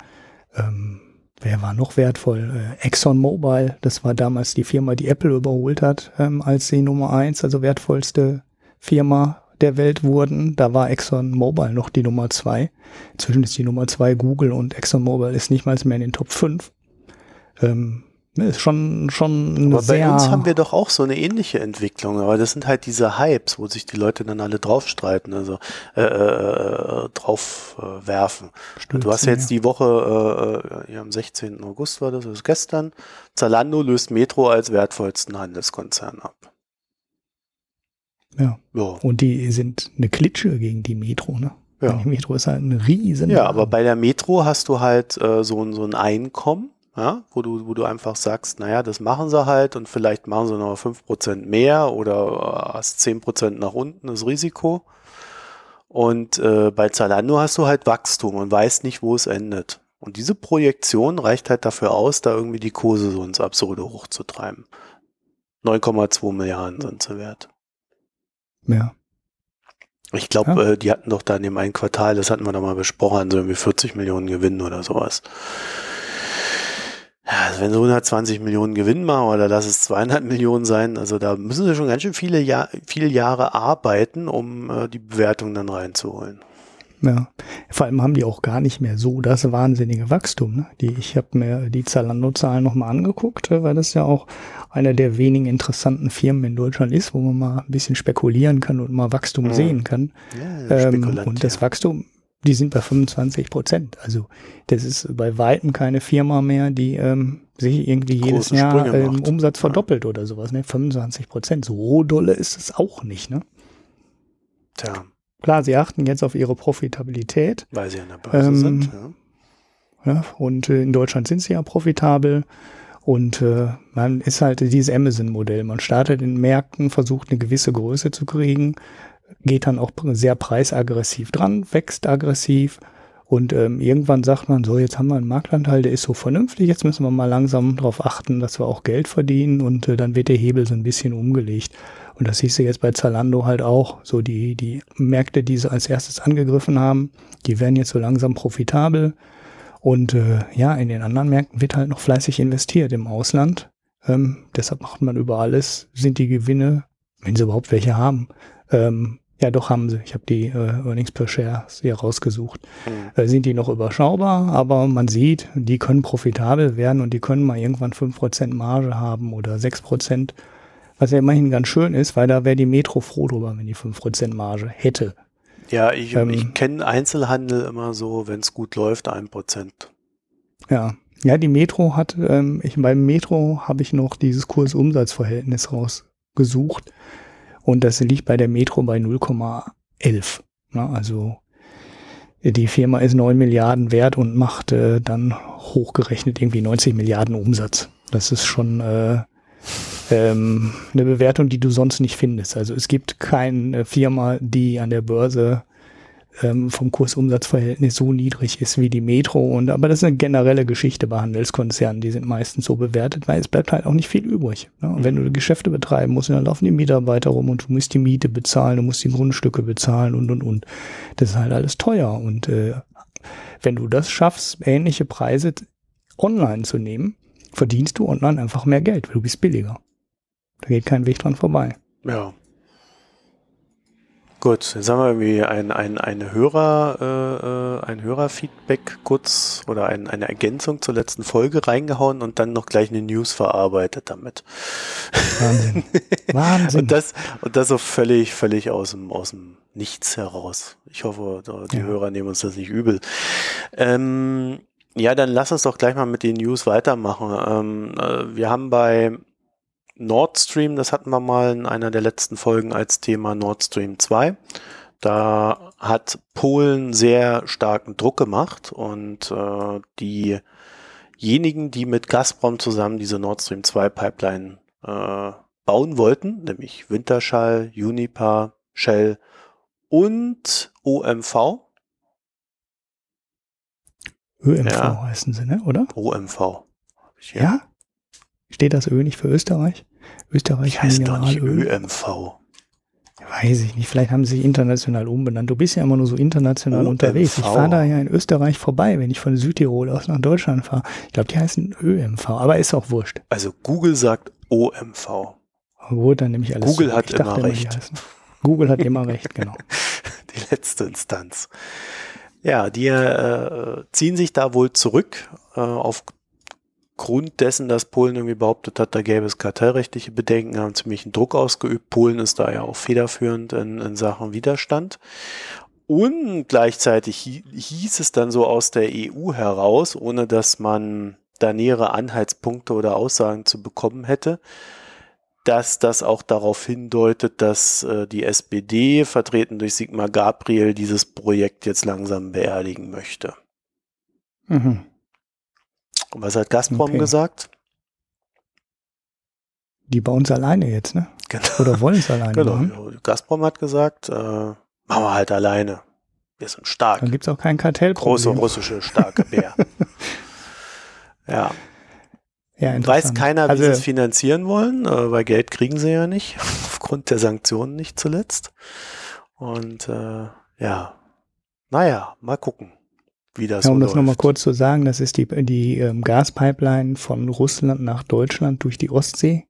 Ähm, wer war noch wertvoll? Äh, ExxonMobil, das war damals die Firma, die Apple überholt hat, ähm, als die Nummer eins, also wertvollste Firma der Welt wurden. Da war ExxonMobil noch die Nummer zwei. Inzwischen ist die Nummer zwei Google und ExxonMobil ist nicht mal mehr in den Top 5. Ähm, ist schon, schon aber bei uns haben wir doch auch so eine ähnliche Entwicklung, aber das sind halt diese Hypes, wo sich die Leute dann alle draufstreiten, also äh, äh, drauf äh, werfen. Stützen, du hast ja jetzt die Woche, äh, ja, am 16. August war das, das ist gestern, Zalando löst Metro als wertvollsten Handelskonzern ab. Ja. ja. Und die sind eine Klitsche gegen die Metro, ne? Ja. Die Metro ist halt ein riesen. Ja, aber bei der Metro hast du halt äh, so, so ein Einkommen ja, wo du, wo du einfach sagst, naja, das machen sie halt und vielleicht machen sie noch fünf Prozent mehr oder hast zehn Prozent nach unten das Risiko. Und äh, bei Zalando hast du halt Wachstum und weißt nicht, wo es endet. Und diese Projektion reicht halt dafür aus, da irgendwie die Kurse so ins Absurde hochzutreiben. 9,2 Milliarden sind sie wert. Ja. Ich glaube, ja. äh, die hatten doch da in dem einen Quartal, das hatten wir da mal besprochen, so irgendwie 40 Millionen Gewinn oder sowas. Ja, also wenn sie 120 Millionen Gewinn machen oder lass es 200 Millionen sein, also da müssen sie schon ganz schön viele, Jahr, viele Jahre arbeiten, um äh, die Bewertung dann reinzuholen. Ja, vor allem haben die auch gar nicht mehr so das wahnsinnige Wachstum. Ne? Die, ich habe mir die Zalando-Zahlen nochmal angeguckt, äh, weil das ja auch einer der wenigen interessanten Firmen in Deutschland ist, wo man mal ein bisschen spekulieren kann und mal Wachstum mhm. sehen kann. Ja, ähm, und das ja. Wachstum die sind bei 25 Prozent. Also das ist bei weitem keine Firma mehr, die ähm, sich irgendwie Große jedes Jahr ähm, Umsatz verdoppelt ja. oder sowas. Ne? 25 Prozent. So dolle ist es auch nicht. Ne? Tja. Klar, sie achten jetzt auf ihre Profitabilität. Weil sie an der Börse ähm, sind. Ja. ja und äh, in Deutschland sind sie ja profitabel. Und äh, man ist halt dieses Amazon-Modell. Man startet in Märkten, versucht eine gewisse Größe zu kriegen, geht dann auch sehr preisaggressiv dran, wächst aggressiv und ähm, irgendwann sagt man so, jetzt haben wir einen Marktanteil, der ist so vernünftig, jetzt müssen wir mal langsam darauf achten, dass wir auch Geld verdienen und äh, dann wird der Hebel so ein bisschen umgelegt. Und das siehst du jetzt bei Zalando halt auch. So die, die Märkte, die sie als erstes angegriffen haben, die werden jetzt so langsam profitabel. Und äh, ja, in den anderen Märkten wird halt noch fleißig investiert im Ausland. Ähm, deshalb macht man über alles, sind die Gewinne, wenn sie überhaupt welche haben, ähm, ja, doch haben sie. Ich habe die äh, Earnings per Share hier rausgesucht. Mhm. Äh, sind die noch überschaubar, aber man sieht, die können profitabel werden und die können mal irgendwann fünf Prozent Marge haben oder sechs Prozent. Was ja immerhin ganz schön ist, weil da wäre die Metro froh drüber, wenn die fünf Prozent Marge hätte. Ja, ich, ähm, ich kenne Einzelhandel immer so, wenn es gut läuft, ein Prozent. Ja. Ja, die Metro hat, ähm, ich, beim Metro habe ich noch dieses Kurs-Umsatz-Verhältnis rausgesucht. Und das liegt bei der Metro bei 0,11. Ne? Also die Firma ist 9 Milliarden wert und macht äh, dann hochgerechnet irgendwie 90 Milliarden Umsatz. Das ist schon äh, ähm, eine Bewertung, die du sonst nicht findest. Also es gibt keine Firma, die an der Börse ähm, vom Kursumsatzverhältnis so niedrig ist wie die Metro. Und aber das ist eine generelle Geschichte bei Handelskonzernen. Die sind meistens so bewertet, weil es bleibt halt auch nicht viel übrig. Ne? Und wenn du Geschäfte betreiben musst, dann laufen die Mitarbeiter rum und du musst die Miete bezahlen, du musst die Grundstücke bezahlen und und und. Das ist halt alles teuer. Und äh, wenn du das schaffst, ähnliche Preise online zu nehmen, verdienst du online einfach mehr Geld, weil du bist billiger. Da geht kein Weg dran vorbei. Ja. Gut, jetzt haben wir irgendwie ein, ein, eine Hörer, äh, ein Hörerfeedback kurz oder ein, eine Ergänzung zur letzten Folge reingehauen und dann noch gleich eine News verarbeitet damit. Wahnsinn. Wahnsinn. und das, und das so völlig, völlig aus dem, aus dem Nichts heraus. Ich hoffe, die ja. Hörer nehmen uns das nicht übel. Ähm, ja, dann lass uns doch gleich mal mit den News weitermachen. Ähm, äh, wir haben bei Nord Stream, das hatten wir mal in einer der letzten Folgen als Thema Nord Stream 2. Da hat Polen sehr starken Druck gemacht und äh, diejenigen, die mit Gazprom zusammen diese Nord Stream 2 Pipeline äh, bauen wollten, nämlich Winterschall, Unipa, Shell und OMV. ÖMV ja. heißen sie, ne? oder? OMV. Ja? Steht das Ö nicht für Österreich? Österreich heißt doch nicht ÖMV. Weiß ich nicht, vielleicht haben sie sich international umbenannt. Du bist ja immer nur so international OMV. unterwegs. Ich fahre da ja in Österreich vorbei, wenn ich von Südtirol aus nach Deutschland fahre. Ich glaube, die heißen ÖMV, aber ist auch wurscht. Also Google sagt OMV. Gut, dann nehme ich alles. Google hat immer recht. Immer, Google hat immer recht, genau. Die letzte Instanz. Ja, die äh, ziehen sich da wohl zurück äh, auf Grund dessen, dass Polen irgendwie behauptet hat, da gäbe es kartellrechtliche Bedenken, haben ziemlichen Druck ausgeübt. Polen ist da ja auch federführend in, in Sachen Widerstand. Und gleichzeitig hieß es dann so aus der EU heraus, ohne dass man da nähere Anhaltspunkte oder Aussagen zu bekommen hätte, dass das auch darauf hindeutet, dass äh, die SPD, vertreten durch Sigmar Gabriel, dieses Projekt jetzt langsam beerdigen möchte. Mhm. Und was hat Gazprom okay. gesagt? Die bauen es alleine jetzt, ne? Genau. Oder wollen es alleine genau. machen? Gazprom hat gesagt, äh, machen wir halt alleine. Wir sind stark. Dann gibt es auch kein Kartell. Große russische starke Bär. ja. Ja, Weiß keiner, wie also, sie es finanzieren wollen, äh, weil Geld kriegen sie ja nicht, aufgrund der Sanktionen nicht zuletzt. Und äh, ja, naja, mal gucken wie das ja, um so das nochmal kurz zu sagen, das ist die, die ähm, Gaspipeline von Russland nach Deutschland durch die Ostsee,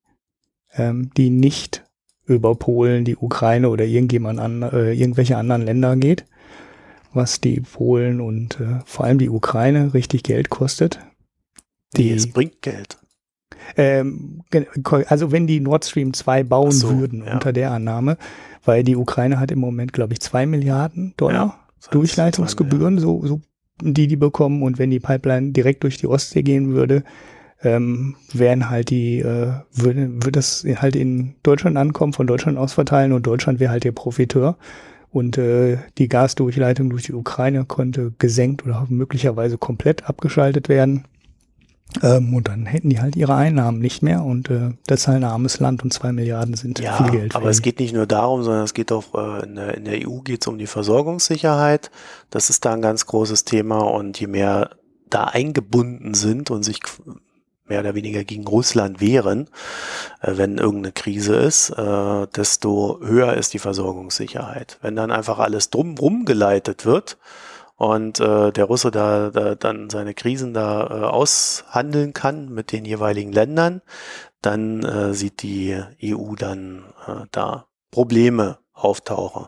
ähm, die nicht über Polen, die Ukraine oder irgendjemand an, äh, irgendwelche anderen Länder geht, was die Polen und äh, vor allem die Ukraine richtig Geld kostet. Die, es bringt Geld. Ähm, also wenn die Nord Stream 2 bauen so, würden ja. unter der Annahme, weil die Ukraine hat im Moment, glaube ich, zwei Milliarden Dollar ja, Durchleitungsgebühren, so, so die die bekommen. Und wenn die Pipeline direkt durch die Ostsee gehen würde, ähm, wären halt die, äh, würde, würde das halt in Deutschland ankommen, von Deutschland aus verteilen und Deutschland wäre halt der Profiteur. Und äh, die Gasdurchleitung durch die Ukraine konnte gesenkt oder möglicherweise komplett abgeschaltet werden. Ähm, und dann hätten die halt ihre Einnahmen nicht mehr und äh, das ist halt ein armes Land und zwei Milliarden sind ja, viel Geld. Aber es geht nicht nur darum, sondern es geht auch äh, in, der, in der EU geht es um die Versorgungssicherheit. Das ist da ein ganz großes Thema und je mehr da eingebunden sind und sich mehr oder weniger gegen Russland wehren, äh, wenn irgendeine Krise ist, äh, desto höher ist die Versorgungssicherheit. Wenn dann einfach alles drumrum geleitet wird, und äh, der Russe da, da dann seine Krisen da äh, aushandeln kann mit den jeweiligen Ländern, dann äh, sieht die EU dann äh, da Probleme auftauchen.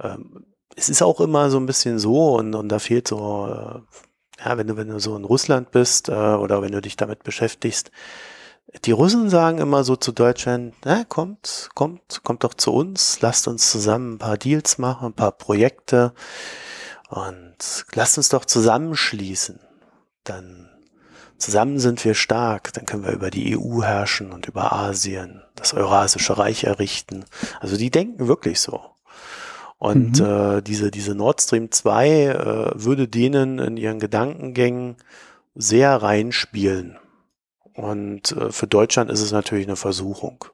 Ähm, es ist auch immer so ein bisschen so und, und da fehlt so, äh, ja, wenn du, wenn du so in Russland bist äh, oder wenn du dich damit beschäftigst, die Russen sagen immer so zu Deutschland, na, kommt, kommt, kommt doch zu uns, lasst uns zusammen ein paar Deals machen, ein paar Projekte. Und lasst uns doch zusammenschließen. Dann zusammen sind wir stark. Dann können wir über die EU herrschen und über Asien, das Eurasische Reich errichten. Also die denken wirklich so. Und mhm. äh, diese, diese Nord Stream 2 äh, würde denen in ihren Gedankengängen sehr reinspielen. Und äh, für Deutschland ist es natürlich eine Versuchung.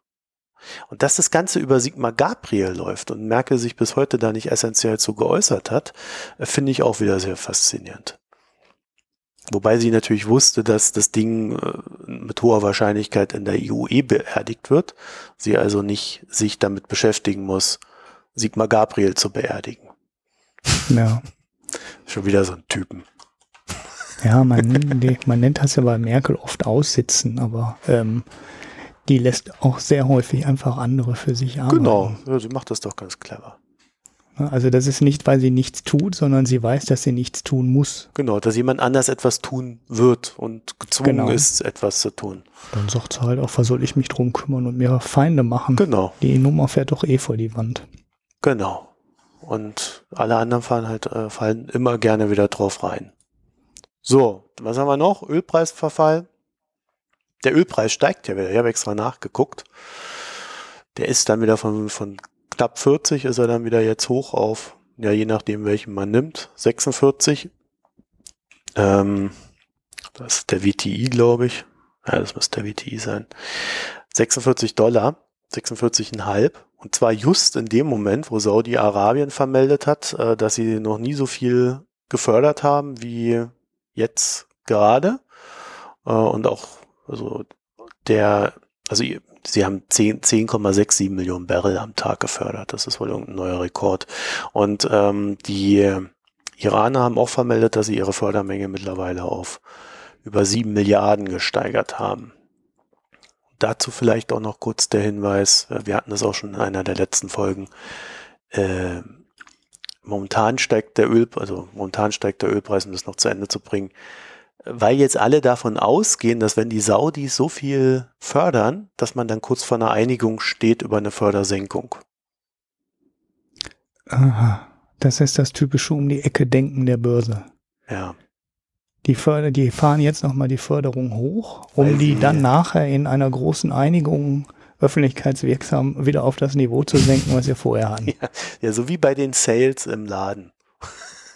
Und dass das Ganze über Sigmar Gabriel läuft und Merkel sich bis heute da nicht essentiell zu geäußert hat, äh, finde ich auch wieder sehr faszinierend. Wobei sie natürlich wusste, dass das Ding äh, mit hoher Wahrscheinlichkeit in der EU eh beerdigt wird. Sie also nicht sich damit beschäftigen muss, Sigmar Gabriel zu beerdigen. Ja. Schon wieder so ein Typen. Ja, man, man nennt das ja bei Merkel oft aussitzen, aber ähm, die lässt auch sehr häufig einfach andere für sich arbeiten. Genau, ja, sie macht das doch ganz clever. Also das ist nicht, weil sie nichts tut, sondern sie weiß, dass sie nichts tun muss. Genau, dass jemand anders etwas tun wird und gezwungen Genau. ist, etwas zu tun. Dann sagt sie halt auch, was soll ich mich drum kümmern und mir Feinde machen? Genau, Die Nummer fährt doch eh vor die Wand. genau. Und alle anderen fallen halt, äh, fallen immer gerne wieder drauf rein. So, was haben wir noch? Ölpreisverfall. Der Ölpreis steigt ja wieder. Ich habe extra nachgeguckt. Der ist dann wieder von, von knapp 40 ist er dann wieder jetzt hoch auf, ja, je nachdem welchen man nimmt, 46. Ähm, das ist der WTI, glaube ich. Ja, das muss der WTI sein. 46 Dollar, 46,5. Und zwar just in dem Moment, wo Saudi-Arabien vermeldet hat, äh, dass sie noch nie so viel gefördert haben wie jetzt gerade. Äh, und auch, also der, also sie haben 10 10,67 Millionen Barrel am Tag gefördert. Das ist wohl irgendein neuer Rekord. Und ähm, die Iraner haben auch vermeldet, dass sie ihre Fördermenge mittlerweile auf über 7 Milliarden gesteigert haben. Dazu vielleicht auch noch kurz der Hinweis, wir hatten das auch schon in einer der letzten Folgen, äh, momentan steigt der Öl, also momentan steigt der Ölpreis, um das noch zu Ende zu bringen, weil jetzt alle davon ausgehen, dass wenn die Saudis so viel fördern, dass man dann kurz vor einer Einigung steht über eine Fördersenkung. Aha. Das ist das typische um die Ecke Denken der Börse. Ja, Die, Förder, die fahren jetzt nochmal die Förderung hoch, um Weil die dann nachher in einer großen Einigung öffentlichkeitswirksam wieder auf das Niveau zu senken, was wir vorher hatten. ja, so wie bei den Sales im Laden.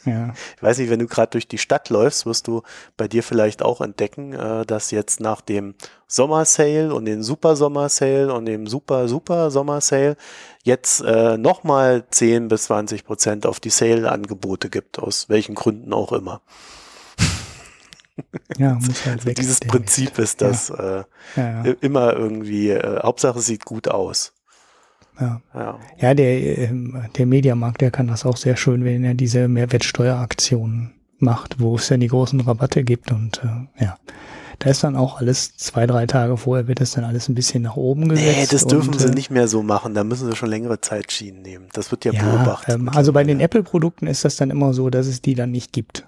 Ja. Ich weiß nicht, wenn du gerade durch die Stadt läufst, wirst du bei dir vielleicht auch entdecken, äh, dass jetzt nach dem Sommersale und dem Super Sommersale und dem Super Super Sommersale jetzt äh, nochmal 10 bis 20 Prozent auf die Sale-Angebote gibt, aus welchen Gründen auch immer. ja, muss halt Also weg. dieses. Prinzip ist das äh, Ja, ja, immer irgendwie, äh, Hauptsache es sieht gut aus. Ja. Ja. ja der, ähm, der Mediamarkt, der kann das auch sehr schön, wenn er diese Mehrwertsteueraktionen macht, wo es ja die großen Rabatte gibt und äh, ja. Da ist dann auch alles zwei, drei Tage vorher wird das dann alles ein bisschen nach oben gesetzt. Nee, das dürfen und, sie äh, nicht mehr so machen. Da müssen sie schon längere Zeitschienen nehmen. Das wird ja, Ja, beobachtet. ähm, also bei den. Apple-Produkten ist das dann immer so, dass es die dann nicht gibt.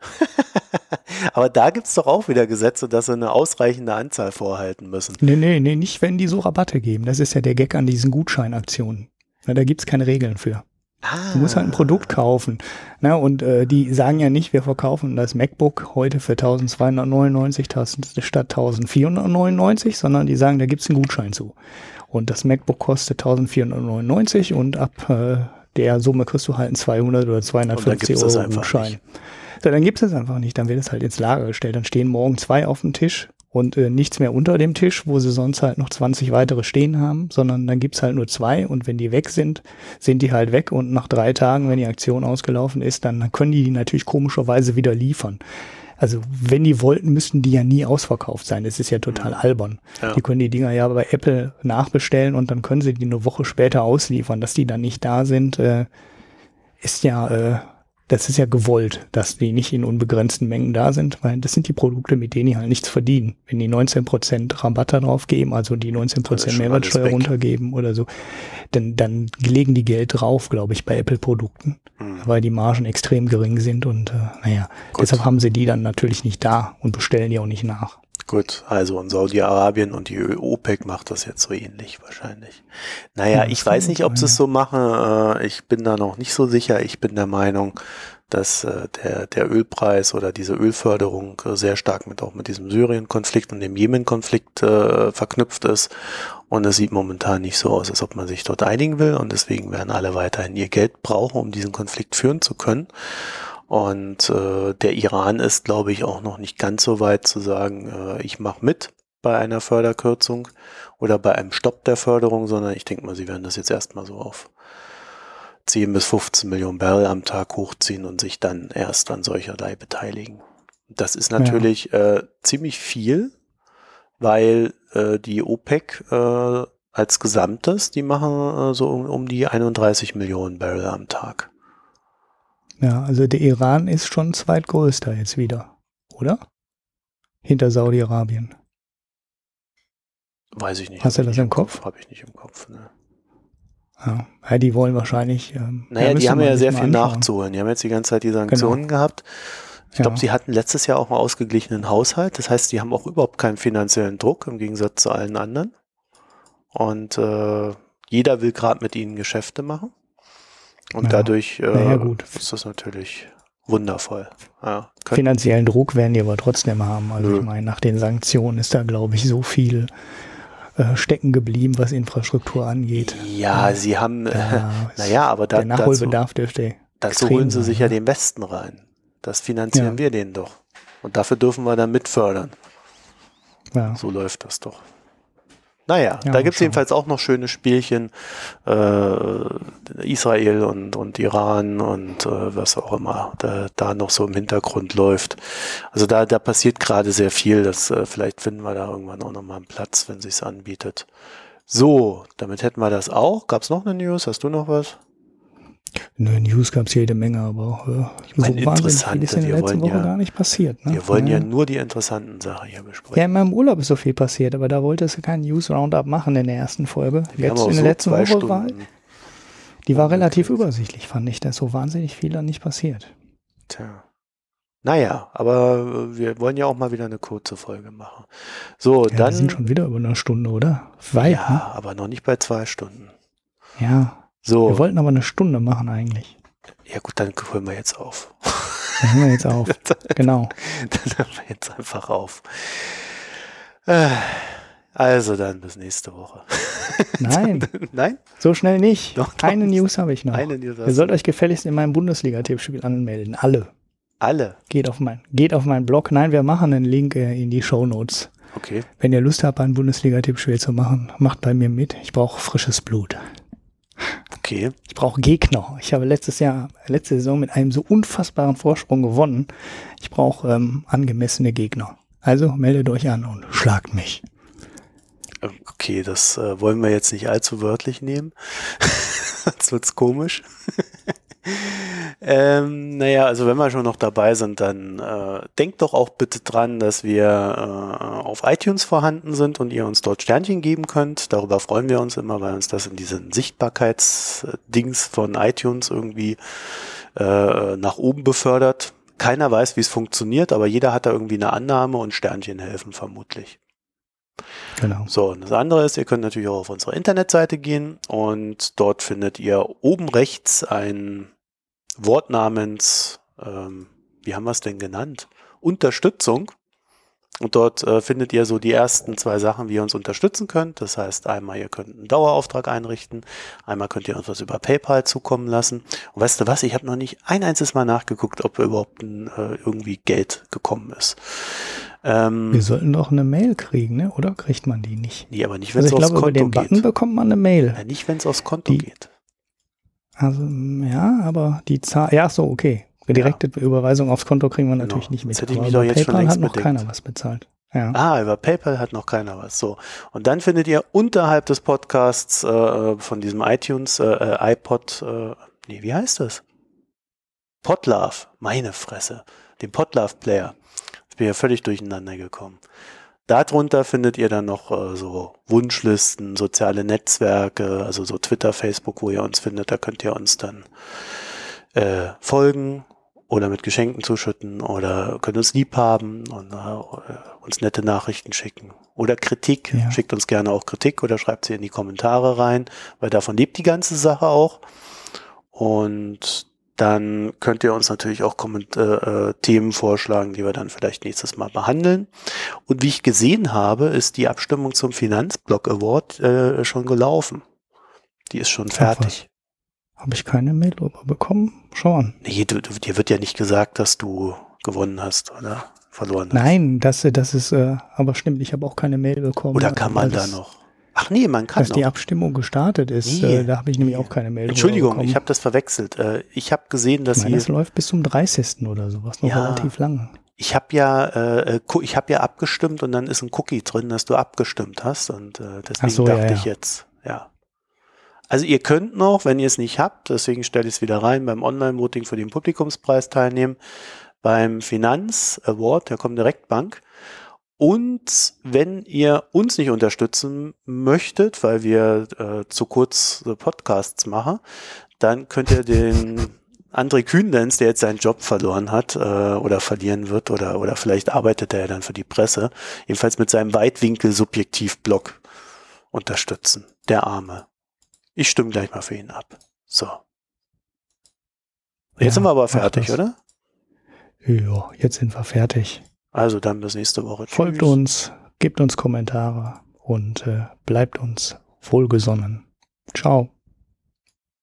Aber da gibt's doch auch wieder Gesetze, dass sie eine ausreichende Anzahl vorhalten müssen. Nee, nee, nee, nicht wenn die so Rabatte geben. Das ist ja der Gag an diesen Gutscheinaktionen. Na, da gibt's keine Regeln für. Ah, Du musst halt ein Produkt kaufen. Na, und äh, die sagen ja nicht, wir verkaufen das MacBook heute für 1299 tausend- statt 1499, sondern die sagen, da gibt's einen Gutschein zu. Und das MacBook kostet 1499 und ab äh, der Summe kriegst du halt einen 200 oder Und dann 250 gibt's das Euro Gutschein. nicht. So, dann gibt es einfach nicht. Dann wird es halt ins Lager gestellt. Dann stehen morgen zwei auf dem Tisch und äh, nichts mehr unter dem Tisch, wo sie sonst halt noch 20 weitere stehen haben, sondern dann gibt's halt nur zwei und wenn die weg sind, sind die halt weg und nach drei Tagen, wenn die Aktion ausgelaufen ist, dann können die die natürlich komischerweise wieder liefern. Also wenn die wollten, müssten die ja nie ausverkauft sein. Das ist ja total albern. Ja. Die können die Dinger ja bei Apple nachbestellen und dann können sie die eine Woche später ausliefern. Dass die dann nicht da sind, äh, ist ja, äh, das ist ja gewollt, dass die nicht in unbegrenzten Mengen da sind, weil das sind die Produkte, mit denen die halt nichts verdienen. Wenn die 19% Rabatt da drauf geben, also die Dann ist 19% schon Mehrwertsteuer runtergeben oder so, dann, dann legen die Geld drauf, glaube ich, bei Apple-Produkten, Hm. weil die Margen extrem gering sind und äh, naja, Gut. deshalb haben sie die dann natürlich nicht da und bestellen die auch nicht nach. Gut, also in Saudi-Arabien und die OPEC macht das jetzt so ähnlich wahrscheinlich. Naja, Ja, ich weiß nicht, ob sie es so machen. Äh, Ich bin da noch nicht so sicher. Ich bin der Meinung, dass äh, der, der Ölpreis oder diese Ölförderung äh, sehr stark mit auch mit diesem Syrien-Konflikt und dem Jemen-Konflikt verknüpft ist. Und es sieht momentan nicht so aus, als ob man sich dort einigen will. Und deswegen werden alle weiterhin ihr Geld brauchen, um diesen Konflikt führen zu können. Und äh, der Iran ist, glaube ich, auch noch nicht ganz so weit zu sagen, äh, ich mache mit bei einer Förderkürzung oder bei einem Stopp der Förderung, sondern ich denke mal, sie werden das jetzt erstmal so auf 10 bis 15 Millionen Barrel am Tag hochziehen und sich dann erst an solcherlei beteiligen. Das ist natürlich äh, ziemlich viel, weil äh, die OPEC äh, als Gesamtes, die machen äh, so um, um die 31 Millionen Barrel am Tag. Ja, also der Iran ist schon zweitgrößter jetzt wieder, oder? Hinter Saudi-Arabien. Weiß ich nicht. Hast du das im Kopf? Habe ich nicht im Kopf. Ne. Ja, ja die wollen wahrscheinlich. Ähm, naja, ja, die haben ja sehr viel anschauen. nachzuholen. Die haben jetzt die ganze Zeit die Sanktionen gehabt. Ich Ja. glaube, sie hatten letztes Jahr auch einen ausgeglichenen Haushalt. Das heißt, die haben auch überhaupt keinen finanziellen Druck im Gegensatz zu allen anderen. Und äh, jeder will gerade mit ihnen Geschäfte machen. Und Ja. dadurch äh, Naja, gut. ist das natürlich wundervoll. Ja, Finanziellen Druck werden die aber trotzdem haben. Also Nö. ich meine, nach den Sanktionen ist da, glaube ich, so viel äh, stecken geblieben, was Infrastruktur angeht. ja, sie haben, Ja, naja, aber da, der dazu, Nachholbedarf dürfte. dazu holen sie sich ja ne? den Westen rein. Das finanzieren Ja. wir denen doch. Und dafür dürfen wir dann mitfördern. Ja. So läuft das doch. Naja, Ja, da gibt es jedenfalls auch noch schöne Spielchen. Äh, Israel und, und Iran und äh, was auch immer da, da noch so im Hintergrund läuft. Also da, da passiert gerade sehr viel. Das, äh, vielleicht finden wir da irgendwann auch nochmal einen Platz, wenn sich's anbietet. So, damit hätten wir das auch. Gab es noch eine News? Hast du noch was? Nö, News gab es jede Menge, aber auch äh, so meine, wahnsinnig viel interessante, ist in der letzten Woche ja- gar nicht passiert. Ne? Wir wollen ja ja nur die interessanten Sachen hier besprechen. Ja, in meinem Urlaub ist so viel passiert, aber da wollte es kein News Roundup machen in der ersten Folge. Wir Jetzt in der so letzten Woche war, Stunden. die war relativ übersichtlich, fand ich. Da ist so wahnsinnig viel dann nicht passiert. Tja. Naja, aber äh, wir wollen ja auch mal wieder eine kurze Folge machen. So, Ja, dann. wir sind schon wieder über eine Stunde, oder? Weit, ja, aber noch nicht bei zwei Stunden. ne? Ja. So, Wir wollten aber eine Stunde machen eigentlich. ja gut, dann hören wir jetzt auf. Da hören wir jetzt auf. genau. dann hören wir jetzt einfach auf. Äh, Also dann bis nächste Woche. Nein, Nein? so schnell nicht. Doch, doch. Eine News habe ich noch. Eine News Ihr sollt euch gefälligst in meinem Bundesliga-Tippspiel anmelden. Alle. Alle. Geht auf mein, geht auf meinen Blog. Nein, wir machen einen Link äh, in die Show Notes. Okay. Wenn ihr Lust habt, ein Bundesliga-Tippspiel zu machen, macht bei mir mit. Ich brauche frisches Blut. Okay. Ich brauche Gegner. Ich habe letztes Jahr, letzte Saison mit einem so unfassbaren Vorsprung gewonnen. Ich brauche ähm, angemessene Gegner. Also meldet euch an und schlagt mich. Okay, das äh, wollen wir jetzt nicht allzu wörtlich nehmen. Sonst wird's komisch. ähm, naja, also wenn wir schon noch dabei sind, dann äh, denkt doch auch bitte dran, dass wir äh, auf iTunes vorhanden sind und ihr uns dort Sternchen geben könnt. Darüber freuen wir uns immer, weil uns das in diesen Sichtbarkeitsdings von iTunes irgendwie äh, nach oben befördert. Keiner weiß, wie es funktioniert, aber jeder hat da irgendwie eine Annahme und Sternchen helfen vermutlich. Genau. So, und das andere ist, ihr könnt natürlich auch auf unsere Internetseite gehen und dort findet ihr oben rechts ein Wort namens, ähm, wie haben wir es denn genannt? Unterstützung. Und dort äh, findet ihr so die ersten zwei Sachen, wie ihr uns unterstützen könnt. Das heißt, einmal ihr könnt einen Dauerauftrag einrichten, einmal könnt ihr uns was über PayPal zukommen lassen. Und weißt du was, ich habe noch nicht ein einziges Mal nachgeguckt, ob überhaupt ein, äh, irgendwie Geld gekommen ist. Ähm, Wir sollten doch eine Mail kriegen, ne? oder kriegt man die nicht? Nee, aber nicht, wenn Also es ich aufs glaube, über Konto den Button geht. bekommt man eine Mail. Ja, nicht, wenn es aufs Konto Die- geht. Also, ja, aber die Zahl, ja, so, okay. Direkte Überweisung aufs Konto kriegen wir Genau. natürlich nicht mit. Das hätte ich mich doch jetzt schon PayPal längst hat noch bedenkt. keiner was bezahlt. Ja. Ah, über PayPal hat noch keiner was. So. Und dann findet ihr unterhalb des Podcasts äh, von diesem iTunes, äh, äh, iPod, äh, nee, wie heißt das? Podlove, meine Fresse. Den Podlove Player. Ich bin ja völlig durcheinander gekommen. Darunter findet ihr dann noch äh, so Wunschlisten, soziale Netzwerke, also so Twitter, Facebook, wo ihr uns findet. Da könnt ihr uns dann äh, folgen oder mit Geschenken zuschütten oder könnt uns lieb haben und äh, uns nette Nachrichten schicken. Oder Kritik. Ja. Schickt uns gerne auch Kritik oder schreibt sie in die Kommentare rein, weil davon lebt die ganze Sache auch. Und dann könnt ihr uns natürlich auch Komment äh, äh, Themen vorschlagen, die wir dann vielleicht nächstes Mal behandeln. Und wie ich gesehen habe, ist die Abstimmung zum Finanzblock Award äh, schon gelaufen. Die ist schon fertig. Habe ich keine Mail drüber bekommen? Schau an. Nee, du, du, dir wird ja nicht gesagt, dass du gewonnen hast oder verloren hast. Nein, das, das ist, äh, aber stimmt, ich habe auch keine Mail bekommen. Oder kann man da noch? Ach nee, man kann Dass die noch. Abstimmung gestartet ist, Nee. äh, da habe ich nämlich auch keine drüber Entschuldigung, ich habe das verwechselt. Äh, Ich habe gesehen, dass ich meine, sie. das läuft bis zum 30. oder sowas, noch Ja. relativ lang. Ich habe ja, äh, gu- ich habe ja abgestimmt und dann ist ein Cookie drin, dass du abgestimmt hast und äh, deswegen so, ja, dachte ja. ich jetzt, ja. Also ihr könnt noch, wenn ihr es nicht habt, deswegen stelle ich es wieder rein, beim Online-Voting für den Publikumspreis teilnehmen, beim Finanz Award der Comdirect Bank Und wenn ihr uns nicht unterstützen möchtet, weil wir äh, zu kurz Podcasts machen, dann könnt ihr den André Kühnlenz, der jetzt seinen Job verloren hat äh, oder verlieren wird oder, oder vielleicht arbeitet er dann für die Presse, jedenfalls mit seinem Weitwinkel-Subjektiv-Blog unterstützen. Der Arme. Ich stimme gleich mal für ihn ab. So. Jetzt ja, sind wir aber fertig, oder? Ja, jetzt sind wir fertig. Also dann bis nächste Woche. Folgt Tschüss. uns, gebt uns Kommentare und äh, bleibt uns wohlgesonnen. Ciao.